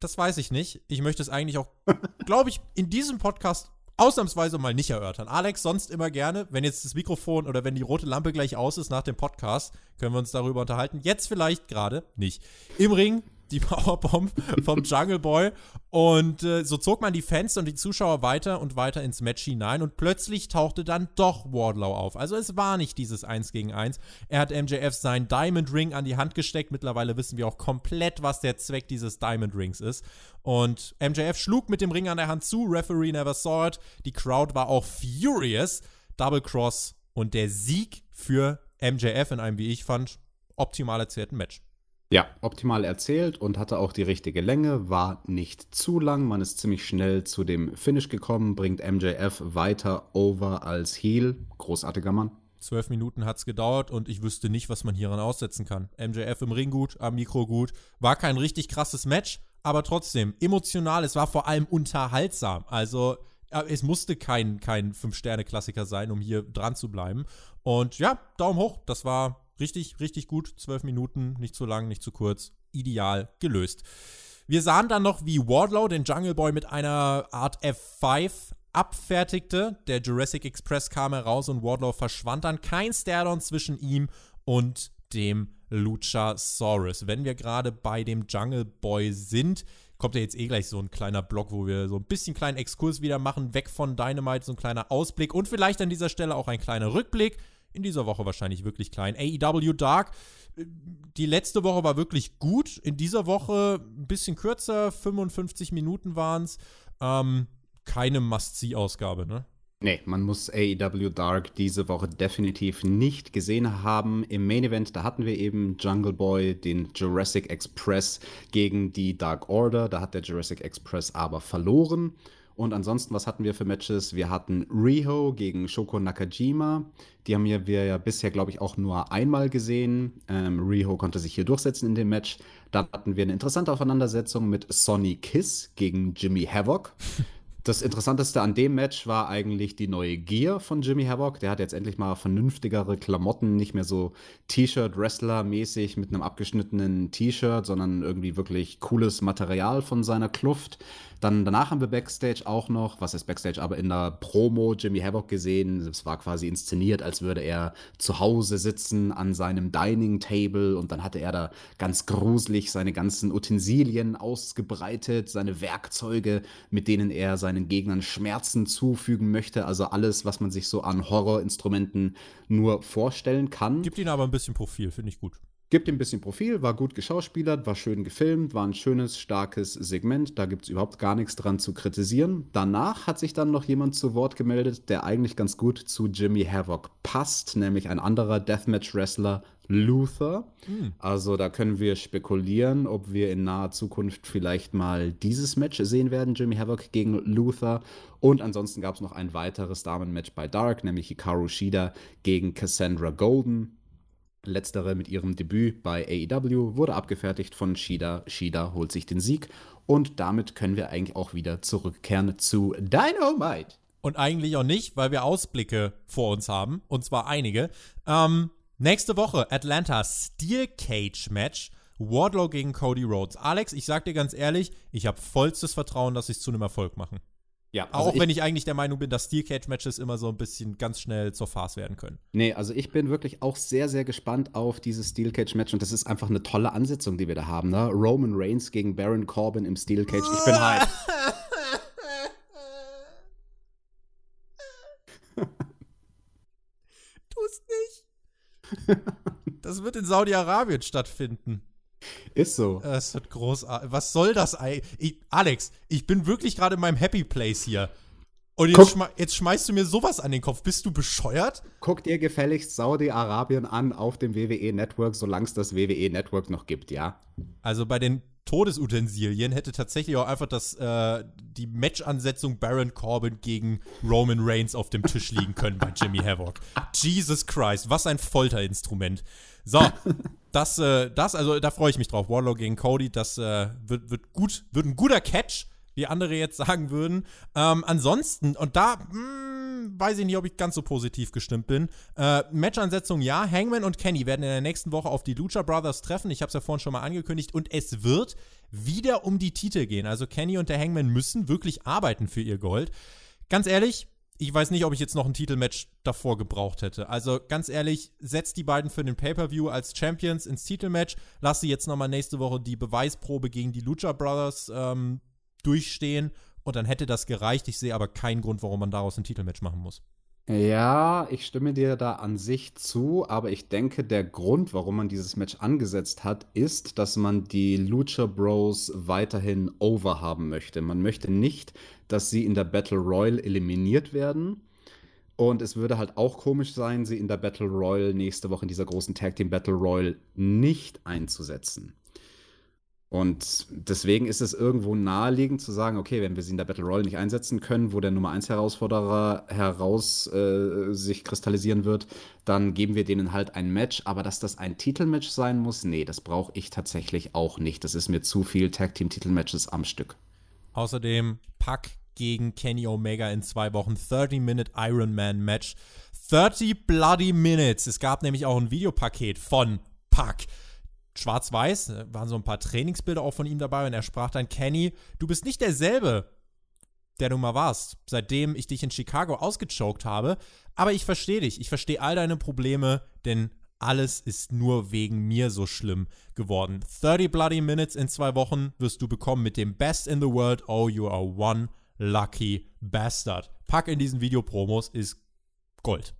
Das weiß ich nicht. Ich möchte es eigentlich auch, glaube ich, in diesem Podcast ausnahmsweise mal nicht erörtern. Alex, sonst immer gerne, wenn jetzt das Mikrofon oder wenn die rote Lampe gleich aus ist nach dem Podcast, können wir uns darüber unterhalten. Jetzt vielleicht gerade nicht. Im Ring die Powerbomb vom Jungle Boy. Und äh, so zog man die Fans und die Zuschauer weiter und weiter ins Match hinein. Und plötzlich tauchte dann doch Wardlow auf. Also es war nicht dieses 1 gegen 1. Er hat MJF seinen Diamond Ring an die Hand gesteckt. Mittlerweile wissen wir auch komplett, was der Zweck dieses Diamond Rings ist. Und MJF schlug mit dem Ring an der Hand zu. Referee never saw it. Die Crowd war auch furious. Double Cross und der Sieg für MJF in einem, wie ich fand, optimal erzählten Match. Ja, optimal erzählt und hatte auch die richtige Länge, war nicht zu lang. Man ist ziemlich schnell zu dem Finish gekommen, bringt MJF weiter over als Heel. Großartiger Mann. Zwölf Minuten hat es gedauert und ich wüsste nicht, was man hieran aussetzen kann. MJF im Ring gut, am Mikro gut. War kein richtig krasses Match, aber trotzdem emotional. Es war vor allem unterhaltsam. Also es musste kein, kein Fünf-Sterne-Klassiker sein, um hier dran zu bleiben. Und ja, Daumen hoch. Das war Richtig, richtig gut. Zwölf Minuten, nicht zu lang, nicht zu kurz. Ideal gelöst. Wir sahen dann noch, wie Wardlow den Jungle Boy mit einer Art F5 abfertigte. Der Jurassic Express kam heraus und Wardlow verschwand dann. Kein Stairdown zwischen ihm und dem Luchasaurus. Wenn wir gerade bei dem Jungle Boy sind, kommt ja jetzt eh gleich so ein kleiner Block, wo wir so ein bisschen kleinen Exkurs wieder machen, weg von Dynamite, so ein kleiner Ausblick und vielleicht an dieser Stelle auch ein kleiner Rückblick in dieser Woche wahrscheinlich wirklich klein. AEW Dark, die letzte Woche war wirklich gut. In dieser Woche ein bisschen kürzer, 55 Minuten waren es. Ähm, keine Must-See-Ausgabe, ne? Nee, man muss AEW Dark diese Woche definitiv nicht gesehen haben. Im Main Event, da hatten wir eben Jungle Boy, den Jurassic Express gegen die Dark Order. Da hat der Jurassic Express aber verloren. Und ansonsten, was hatten wir für Matches? Wir hatten Riho gegen Shoko Nakajima. Die haben wir ja bisher, glaube ich, auch nur einmal gesehen. Ähm, Riho konnte sich hier durchsetzen in dem Match. Dann hatten wir eine interessante Auseinandersetzung mit Sonny Kiss gegen Jimmy Havoc. Das Interessanteste an dem Match war eigentlich die neue Gear von Jimmy Havoc. Der hat jetzt endlich mal vernünftigere Klamotten, nicht mehr so T-Shirt-Wrestler-mäßig mit einem abgeschnittenen T-Shirt, sondern irgendwie wirklich cooles Material von seiner Kluft. Dann danach haben wir Backstage auch noch, was ist Backstage, aber in der Promo Jimmy Havoc gesehen. Es war quasi inszeniert, als würde er zu Hause sitzen an seinem Dining Table und dann hatte er da ganz gruselig seine ganzen Utensilien ausgebreitet, seine Werkzeuge, mit denen er seinen Gegnern Schmerzen zufügen möchte. Also alles, was man sich so an Horrorinstrumenten nur vorstellen kann. Gibt ihnen aber ein bisschen Profil, finde ich gut. Gibt ihm ein bisschen Profil, war gut geschauspielert, war schön gefilmt, war ein schönes, starkes Segment. Da gibt es überhaupt gar nichts dran zu kritisieren. Danach hat sich dann noch jemand zu Wort gemeldet, der eigentlich ganz gut zu Jimmy Havoc passt, nämlich ein anderer Deathmatch-Wrestler, Luther. Hm. Also da können wir spekulieren, ob wir in naher Zukunft vielleicht mal dieses Match sehen werden, Jimmy Havoc gegen Luther. Und ansonsten gab es noch ein weiteres Damenmatch bei Dark, nämlich Hikaru Shida gegen Cassandra Golden. Letztere mit ihrem Debüt bei AEW wurde abgefertigt von Shida. Shida holt sich den Sieg Und damit können wir eigentlich auch wieder zurückkehren zu Dynamite. Und eigentlich auch nicht, weil wir Ausblicke vor uns haben. Und zwar einige. Ähm, nächste Woche Atlanta Steel Cage Match. Wardlow gegen Cody Rhodes. Alex, ich sag dir ganz ehrlich, ich habe vollstes Vertrauen, dass sie es zu einem Erfolg machen. Ja, auch ich, wenn ich eigentlich der Meinung bin, dass Steel Cage Matches immer so ein bisschen ganz schnell zur Farce werden können. Nee, also ich bin wirklich auch sehr, sehr gespannt auf dieses Steel Cage Match und das ist einfach eine tolle Ansetzung, die wir da haben. Ne? Roman Reigns gegen Baron Corbin im Steel Cage. Ich bin hyped. Tu's nicht. Das wird in Saudi-Arabien stattfinden. Ist so. Es wird großartig. Was soll das eigentlich? Alex, ich bin wirklich gerade in meinem Happy Place hier. Und jetzt, schme jetzt, schmeißt du mir sowas an den Kopf. Bist du bescheuert? Guck dir gefälligst Saudi-Arabien an auf dem WWE Network, solange es das WWE Network noch gibt, ja? Also bei den Todesutensilien hätte tatsächlich auch einfach das, äh, die Match-Ansetzung Baron Corbin gegen Roman Reigns auf dem Tisch liegen können bei Jimmy Havoc. Jesus Christ, was ein Folterinstrument. So, das, äh, das, also da freue ich mich drauf. Warlock gegen Cody, das äh, wird, wird gut, wird ein guter Catch, wie andere jetzt sagen würden. Ähm, ansonsten, und da mh, hm, weiß ich nicht, ob ich ganz so positiv gestimmt bin. Äh, Matchansetzung ja, Hangman und Kenny werden in der nächsten Woche auf die Lucha Brothers treffen. Ich habe es ja vorhin schon mal angekündigt. Und es wird wieder um die Titel gehen. Also Kenny und der Hangman müssen wirklich arbeiten für ihr Gold. Ganz ehrlich, ich weiß nicht, ob ich jetzt noch ein Titelmatch davor gebraucht hätte. Also ganz ehrlich, setzt die beiden für den Pay-Per-View als Champions ins Titelmatch. Lass sie jetzt nochmal nächste Woche die Beweisprobe gegen die Lucha Brothers ähm, durchstehen und dann hätte das gereicht. Ich sehe aber keinen Grund, warum man daraus ein Titelmatch machen muss. Ja, ich stimme dir da an sich zu, aber ich denke, der Grund, warum man dieses Match angesetzt hat, ist, dass man die Lucha Bros weiterhin over haben möchte. Man möchte nicht, dass sie in der Battle Royale eliminiert werden. Und es würde halt auch komisch sein, sie in der Battle Royale nächste Woche in dieser großen Tag Team Battle Royale nicht einzusetzen. Und deswegen ist es irgendwo naheliegend zu sagen, okay, wenn wir sie in der Battle Royale nicht einsetzen können, wo der Nummer 1 Herausforderer heraus äh, sich kristallisieren wird, dann geben wir denen halt ein Match. Aber dass das ein Titelmatch sein muss, nee, das brauche ich tatsächlich auch nicht. Das ist mir zu viel Tag Team Titelmatches am Stück. Außerdem Pack gegen Kenny Omega in zwei Wochen 30-Minute Ironman Match. 30 Bloody Minutes. Es gab nämlich auch ein Videopaket von Pack schwarz-weiß, äh, waren so ein paar Trainingsbilder auch von ihm dabei und er sprach dann, Kenny, du bist nicht derselbe, der du mal warst, seitdem ich dich in Chicago ausgechoked habe, aber ich verstehe dich, ich verstehe all deine Probleme, denn alles ist nur wegen mir so schlimm geworden. 30 Bloody Minutes in zwei Wochen wirst du bekommen mit dem Best in the World, oh you are one lucky bastard. Pack in diesen Videopromos ist Gold.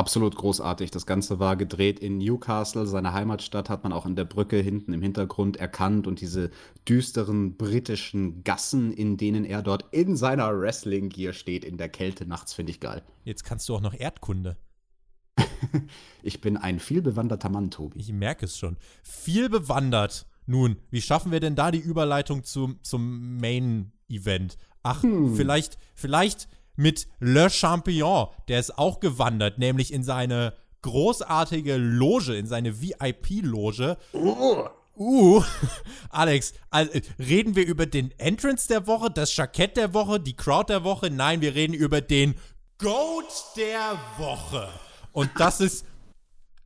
Absolut großartig. Das Ganze war gedreht in Newcastle, seine Heimatstadt, hat man auch an der Brücke hinten im Hintergrund erkannt und diese düsteren britischen Gassen, in denen er dort in seiner Wrestling-Gear steht, in der Kälte nachts, finde ich geil. Jetzt kannst du auch noch Erdkunde. ich bin ein vielbewanderter Mann, Tobi. Ich merke es schon. Viel bewandert. Nun, wie schaffen wir denn da die Überleitung zum, zum Main-Event? Ach, hm. vielleicht, vielleicht mit Le Champion, der ist auch gewandert, nämlich in seine großartige Loge, in seine VIP-Loge. Uh. Uh, Alex, reden wir über den Entrance der Woche, das Jackett der Woche, die Crowd der Woche? Nein, wir reden über den Goat der Woche. Und das ist,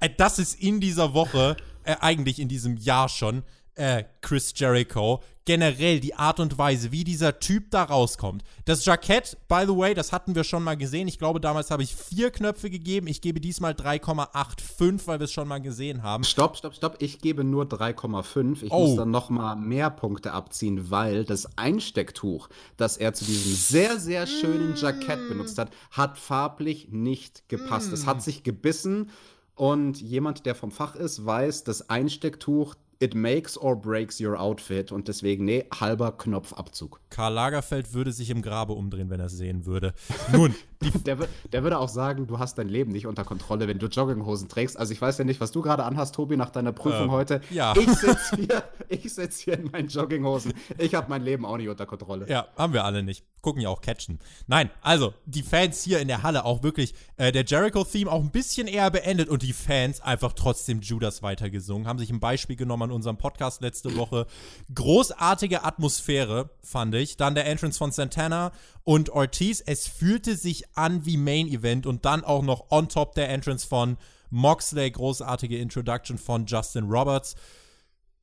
äh, das ist in dieser Woche, äh, eigentlich in diesem Jahr schon, äh, Chris Jericho, generell die Art und Weise, wie dieser Typ da rauskommt. Das Jackett, by the way, das hatten wir schon mal gesehen. Ich glaube, damals habe ich vier Knöpfe gegeben. Ich gebe diesmal 3,85, weil wir es schon mal gesehen haben. Stopp, stopp, stopp. Ich gebe nur 3,5. Ich oh. muss dann noch mal mehr Punkte abziehen, weil das Einstecktuch, das er zu diesem sehr, sehr schönen Jackett benutzt hat, hat farblich nicht gepasst. Es hat mm. sich gebissen. Und jemand, der vom Fach ist, weiß, das Einstecktuch it makes or breaks your outfit und deswegen, nee, halber Knopfabzug. Karl Lagerfeld würde sich im Grabe umdrehen, wenn er es sehen würde. Nun, der, der, würde auch sagen, du hast dein Leben nicht unter Kontrolle, wenn du Jogginghosen trägst. Also ich weiß ja nicht, was du gerade anhast, Tobi, nach deiner Prüfung ähm, heute. Ja. Ich sitze hier, sitz hier in meinen Jogginghosen. Ich habe mein Leben auch nicht unter Kontrolle. Ja, haben wir alle nicht. Gucken ja auch Catchen. Nein, also die Fans hier in der Halle auch wirklich, äh, der Jericho-Theme auch ein bisschen eher beendet und die Fans einfach trotzdem Judas weitergesungen. Haben sich ein Beispiel genommen an unserem Podcast letzte Woche. Großartige Atmosphäre, fand ich. Dann der Entrance von Santana und Ortiz. Es fühlte sich an wie Main Event und dann auch noch on top der Entrance von Moxley. Großartige Introduction von Justin Roberts.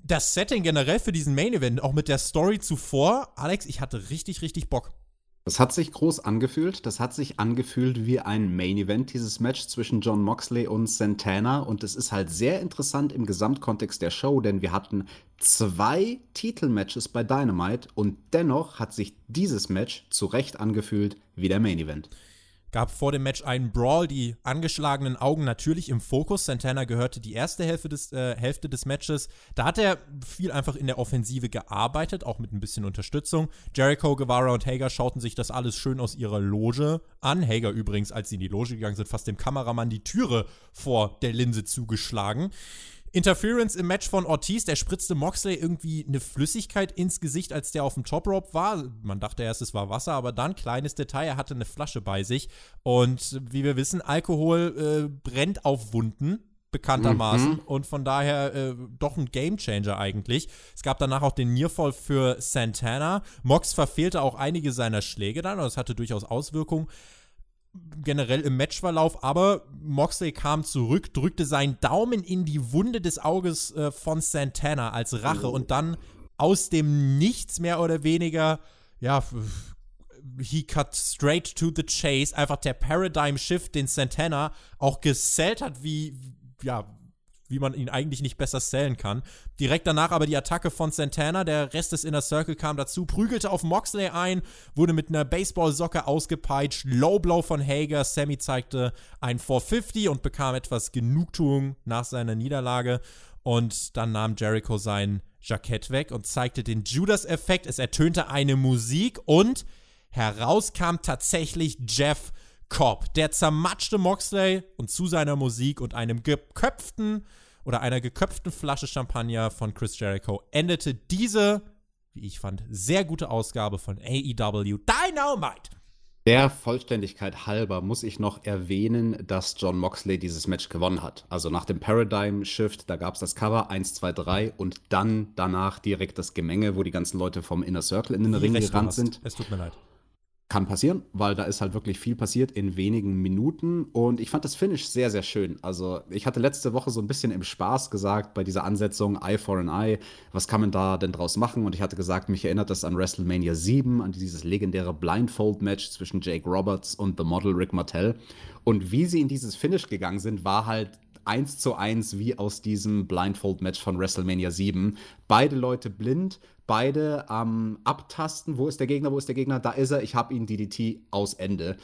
Das Setting generell für diesen Main Event, auch mit der Story zuvor, Alex, ich hatte richtig, richtig Bock. Das hat sich groß angefühlt. Das hat sich angefühlt wie ein Main Event, dieses Match zwischen John Moxley und Santana. Und es ist halt sehr interessant im Gesamtkontext der Show, denn wir hatten zwei Titelmatches bei Dynamite und dennoch hat sich dieses Match zu Recht angefühlt wie der Main Event. Gab vor dem Match einen Brawl, die angeschlagenen Augen natürlich im Fokus. Santana gehörte die erste Hälfte des, äh, Hälfte des Matches. Da hat er viel einfach in der Offensive gearbeitet, auch mit ein bisschen Unterstützung. Jericho, Guevara und Hager schauten sich das alles schön aus ihrer Loge an. Hager übrigens, als sie in die Loge gegangen sind, fast dem Kameramann die Türe vor der Linse zugeschlagen. Interference im Match von Ortiz, der spritzte Moxley irgendwie eine Flüssigkeit ins Gesicht, als der auf dem Top Rope war. Man dachte erst, es war Wasser, aber dann, kleines Detail, er hatte eine Flasche bei sich. Und wie wir wissen, Alkohol äh, brennt auf Wunden, bekanntermaßen. Mhm. Und von daher äh, doch ein Gamechanger eigentlich. Es gab danach auch den Nearfall für Santana. Mox verfehlte auch einige seiner Schläge dann, und das hatte durchaus Auswirkungen generell im Matchverlauf, aber Moxley kam zurück, drückte seinen Daumen in die Wunde des Auges äh, von Santana als Rache oh. und dann aus dem Nichts mehr oder weniger, ja, he cut straight to the chase, einfach der Paradigm Shift, den Santana auch gesellt hat, wie, ja, wie man ihn eigentlich nicht besser sellen kann. Direkt danach aber die Attacke von Santana, der Rest des Inner Circle kam dazu, prügelte auf Moxley ein, wurde mit einer Baseballsocke ausgepeitscht, Low Blow von Hager, Sammy zeigte ein 450 und bekam etwas Genugtuung nach seiner Niederlage und dann nahm Jericho sein Jackett weg und zeigte den Judas-Effekt. Es ertönte eine Musik und heraus kam tatsächlich Jeff Cobb. Der zermatschte Moxley und zu seiner Musik und einem geköpften oder einer geköpften Flasche Champagner von Chris Jericho endete diese, wie ich fand, sehr gute Ausgabe von AEW Dynamite. Der Vollständigkeit halber muss ich noch erwähnen, dass John Moxley dieses Match gewonnen hat. Also nach dem Paradigm Shift, da gab es das Cover 1, 2, 3 und dann danach direkt das Gemenge, wo die ganzen Leute vom Inner Circle in den Ring gerannt sind. Es tut mir leid. Kann passieren, weil da ist halt wirklich viel passiert in wenigen Minuten. Und ich fand das Finish sehr, sehr schön. Also, ich hatte letzte Woche so ein bisschen im Spaß gesagt, bei dieser Ansetzung Eye for an Eye, was kann man da denn draus machen? Und ich hatte gesagt, mich erinnert das an WrestleMania 7, an dieses legendäre Blindfold-Match zwischen Jake Roberts und The Model Rick Martell. Und wie sie in dieses Finish gegangen sind, war halt eins zu eins wie aus diesem Blindfold-Match von WrestleMania 7. Beide Leute blind, beide am Abtasten. Wo ist der Gegner? Wo ist der Gegner? Da ist er. Ich habe ihn DDT aus Ende.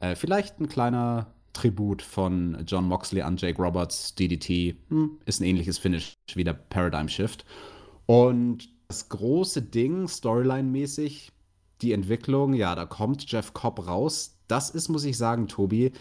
Äh, vielleicht ein kleiner Tribut von John Moxley an Jake Roberts. DDT hm, ist ein ähnliches Finish wie der Paradigm Shift. Und das große Ding, Storyline-mäßig, die Entwicklung, ja, da kommt Jeff Cobb raus. Das ist, muss ich sagen, Tobi,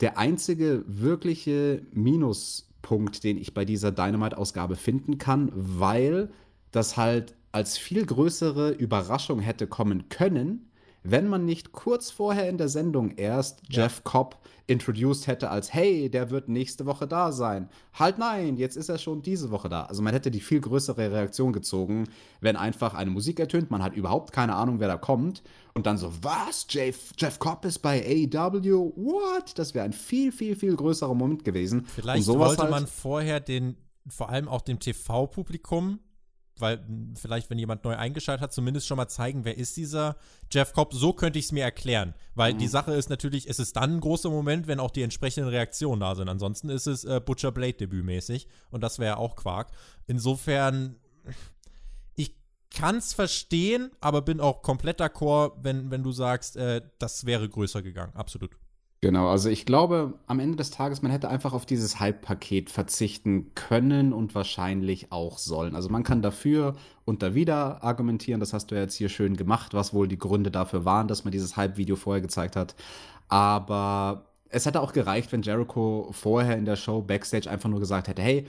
der einzige wirkliche Minuspunkt, den ich bei dieser Dynamite-Ausgabe finden kann, weil das halt als viel größere Überraschung hätte kommen können, wenn man nicht kurz vorher in der Sendung erst ja. Jeff Cobb introduced hätte als, hey, der wird nächste Woche da sein. Halt nein, jetzt ist er schon diese Woche da. Also man hätte die viel größere Reaktion gezogen, wenn einfach eine Musik ertönt, man hat überhaupt keine Ahnung, wer da kommt und dann so, was, Jeff, Jeff Cobb ist bei AEW? What? Das wäre ein viel, viel, viel größerer Moment gewesen. Vielleicht wollte halt man vorher den, vor allem auch dem TV-Publikum weil vielleicht, wenn jemand neu eingeschaltet hat, zumindest schon mal zeigen, wer ist dieser Jeff Cobb. So könnte ich es mir erklären. Weil mhm. die Sache ist natürlich, es ist dann ein großer Moment, wenn auch die entsprechenden Reaktionen da sind. Ansonsten ist es äh, Butcher Blade Debütmäßig und das wäre auch Quark. Insofern, ich kann es verstehen, aber bin auch komplett d'accord, wenn, wenn du sagst, äh, das wäre größer gegangen. Absolut. Genau, also ich glaube, am Ende des Tages, man hätte einfach auf dieses Hype-Paket verzichten können und wahrscheinlich auch sollen. Also man kann dafür und da wieder argumentieren, das hast du ja jetzt hier schön gemacht, was wohl die Gründe dafür waren, dass man dieses Hype-Video vorher gezeigt hat. Aber es hätte auch gereicht, wenn Jericho vorher in der Show Backstage einfach nur gesagt hätte, hey,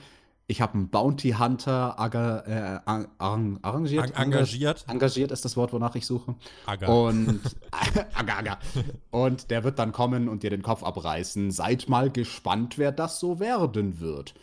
ich habe einen Bounty Hunter aga, äh, arrangiert. Ang engagiert. Engagiert ist das Wort, wonach ich suche. Aga. Und, aga, aga. und der wird dann kommen und dir den Kopf abreißen. Seid mal gespannt, wer das so werden wird.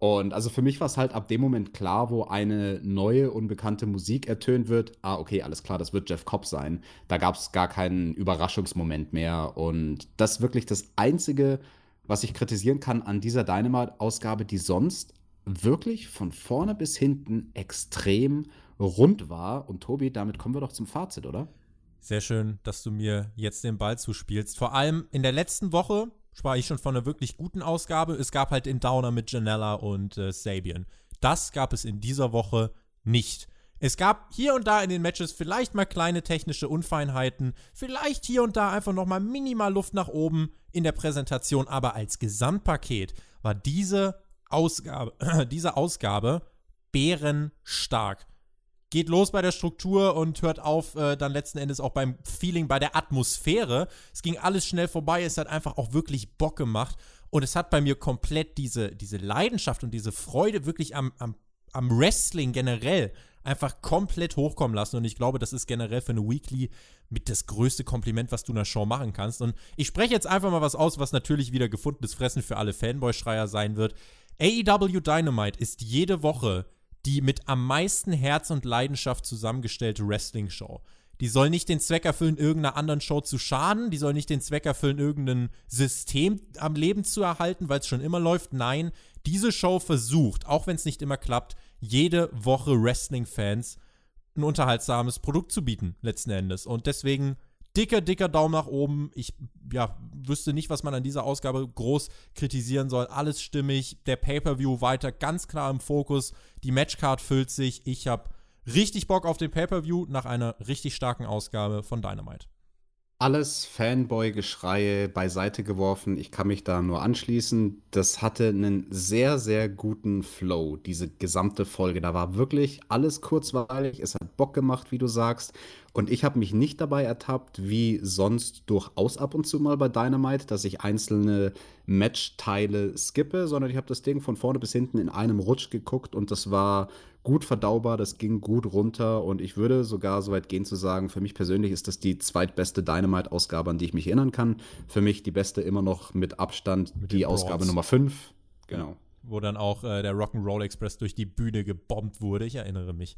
Und also für mich war es halt ab dem Moment klar, wo eine neue, unbekannte Musik ertönt wird. Ah, okay, alles klar, das wird Jeff Cobb sein. Da gab es gar keinen Überraschungsmoment mehr. Und das ist wirklich das Einzige, was ich kritisieren kann an dieser Dynamite-Ausgabe, die sonst wirklich von vorne bis hinten extrem rund war. Und Tobi, damit kommen wir doch zum Fazit, oder? Sehr schön, dass du mir jetzt den Ball zuspielst. Vor allem in der letzten Woche sprach ich schon von einer wirklich guten Ausgabe. Es gab halt den Downer mit Janella und äh, Sabian. Das gab es in dieser Woche nicht. Es gab hier und da in den Matches vielleicht mal kleine technische Unfeinheiten, vielleicht hier und da einfach noch mal minimal Luft nach oben in der Präsentation, aber als Gesamtpaket war diese Ausgabe, diese Ausgabe bärenstark. Geht los bei der Struktur und hört auf äh, dann letzten Endes auch beim Feeling, bei der Atmosphäre. Es ging alles schnell vorbei, es hat einfach auch wirklich Bock gemacht und es hat bei mir komplett diese, diese Leidenschaft und diese Freude wirklich am, am, am Wrestling generell einfach komplett hochkommen lassen. Und ich glaube, das ist generell für eine Weekly mit das größte Kompliment, was du einer Show machen kannst. Und ich spreche jetzt einfach mal was aus, was natürlich wieder gefundenes Fressen für alle Fanboy-Schreier sein wird. AEW Dynamite ist jede Woche die mit am meisten Herz und Leidenschaft zusammengestellte Wrestling-Show. Die soll nicht den Zweck erfüllen, irgendeiner anderen Show zu schaden. Die soll nicht den Zweck erfüllen, irgendein System am Leben zu erhalten, weil es schon immer läuft. Nein, diese Show versucht, auch wenn es nicht immer klappt, jede Woche Wrestling-Fans ein unterhaltsames Produkt zu bieten, letzten Endes. Und deswegen dicker, dicker Daumen nach oben. Ich ja, wüsste nicht, was man an dieser Ausgabe groß kritisieren soll. Alles stimmig. Der Pay-Per-View weiter ganz klar im Fokus. Die Matchcard füllt sich. Ich habe richtig Bock auf den Pay-Per-View nach einer richtig starken Ausgabe von Dynamite alles Fanboy-Geschreie beiseite geworfen. Ich kann mich da nur anschließen. Das hatte einen sehr, sehr guten Flow, diese gesamte Folge. Da war wirklich alles kurzweilig. Es hat Bock gemacht, wie du sagst. Und ich habe mich nicht dabei ertappt, wie sonst durchaus ab und zu mal bei Dynamite, dass ich einzelne Matchteile skippe, sondern ich habe das Ding von vorne bis hinten in einem Rutsch geguckt und das war gut verdaubar, das ging gut runter und ich würde sogar so weit gehen zu sagen, für mich persönlich ist das die zweitbeste Dynamite-Ausgabe, an die ich mich erinnern kann. Für mich die beste immer noch mit Abstand mit die Ausgabe Nummer 5. Genau. Ja, wo dann auch äh, der Rock'n'Roll Express durch die Bühne gebombt wurde, ich erinnere mich.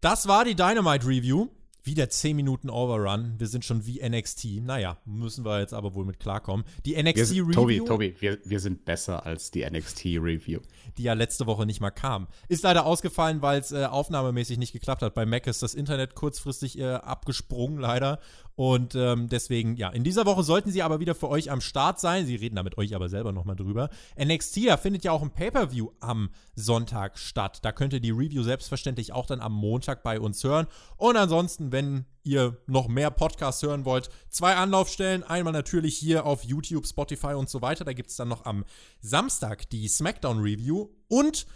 Das war die Dynamite Review. Wieder 10 Minuten Overrun. Wir sind schon wie NXT. Naja, müssen wir jetzt aber wohl mit klarkommen. Die NXT-Review. Tobi, Tobi, wir, wir sind besser als die NXT-Review. Die ja letzte Woche nicht mal kam. Ist leider ausgefallen, weil es äh, aufnahmemäßig nicht geklappt hat. Bei Mac ist das Internet kurzfristig äh, abgesprungen, leider. Und ähm, deswegen, ja, in dieser Woche sollten sie aber wieder für euch am Start sein. Sie reden da mit euch aber selber nochmal drüber. NXT, da findet ja auch ein Pay-Per-View am Sonntag statt. Da könnt ihr die Review selbstverständlich auch dann am Montag bei uns hören. Und ansonsten, wenn ihr noch mehr Podcasts hören wollt, zwei Anlaufstellen. Einmal natürlich hier auf YouTube, Spotify und so weiter. Da gibt es dann noch am Samstag die SmackDown-Review. Und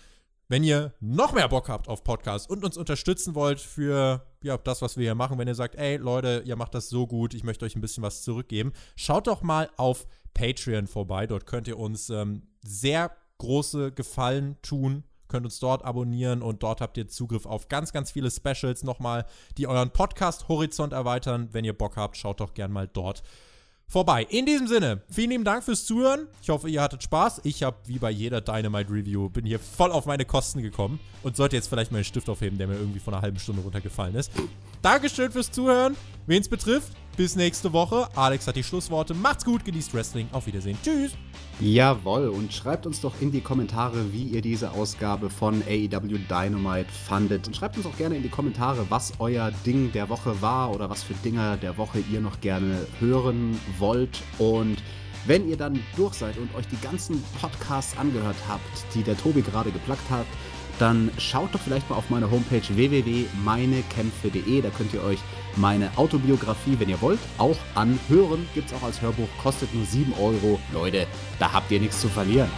wenn ihr noch mehr Bock habt auf Podcasts und uns unterstützen wollt für ja, das, was wir hier machen, wenn ihr sagt, ey Leute, ihr macht das so gut, ich möchte euch ein bisschen was zurückgeben, schaut doch mal auf Patreon vorbei. Dort könnt ihr uns ähm, sehr große Gefallen tun, könnt uns dort abonnieren und dort habt ihr Zugriff auf ganz, ganz viele Specials nochmal, die euren Podcast-Horizont erweitern. Wenn ihr Bock habt, schaut doch gern mal dort vorbei. In diesem Sinne, vielen lieben Dank fürs Zuhören. Ich hoffe, ihr hattet Spaß. Ich habe, wie bei jeder Dynamite Review, bin hier voll auf meine Kosten gekommen und sollte jetzt vielleicht meinen Stift aufheben, der mir irgendwie vor einer halben Stunde runtergefallen ist. Dankeschön fürs Zuhören. Wen es betrifft, bis nächste Woche. Alex hat die Schlussworte. Macht's gut, genießt Wrestling. Auf Wiedersehen. Tschüss. Jawoll, und schreibt uns doch in die Kommentare, wie ihr diese Ausgabe von AEW Dynamite fandet. Und schreibt uns auch gerne in die Kommentare, was euer Ding der Woche war oder was für Dinger der Woche ihr noch gerne hören wollt. Und wenn ihr dann durch seid und euch die ganzen Podcasts angehört habt, die der Tobi gerade geplackt hat, dann schaut doch vielleicht mal auf meine Homepage www.meinekämpfe.de. Da könnt ihr euch meine Autobiografie, wenn ihr wollt, auch anhören. Gibt es auch als Hörbuch, kostet nur 7 Euro. Leute, da habt ihr nichts zu verlieren.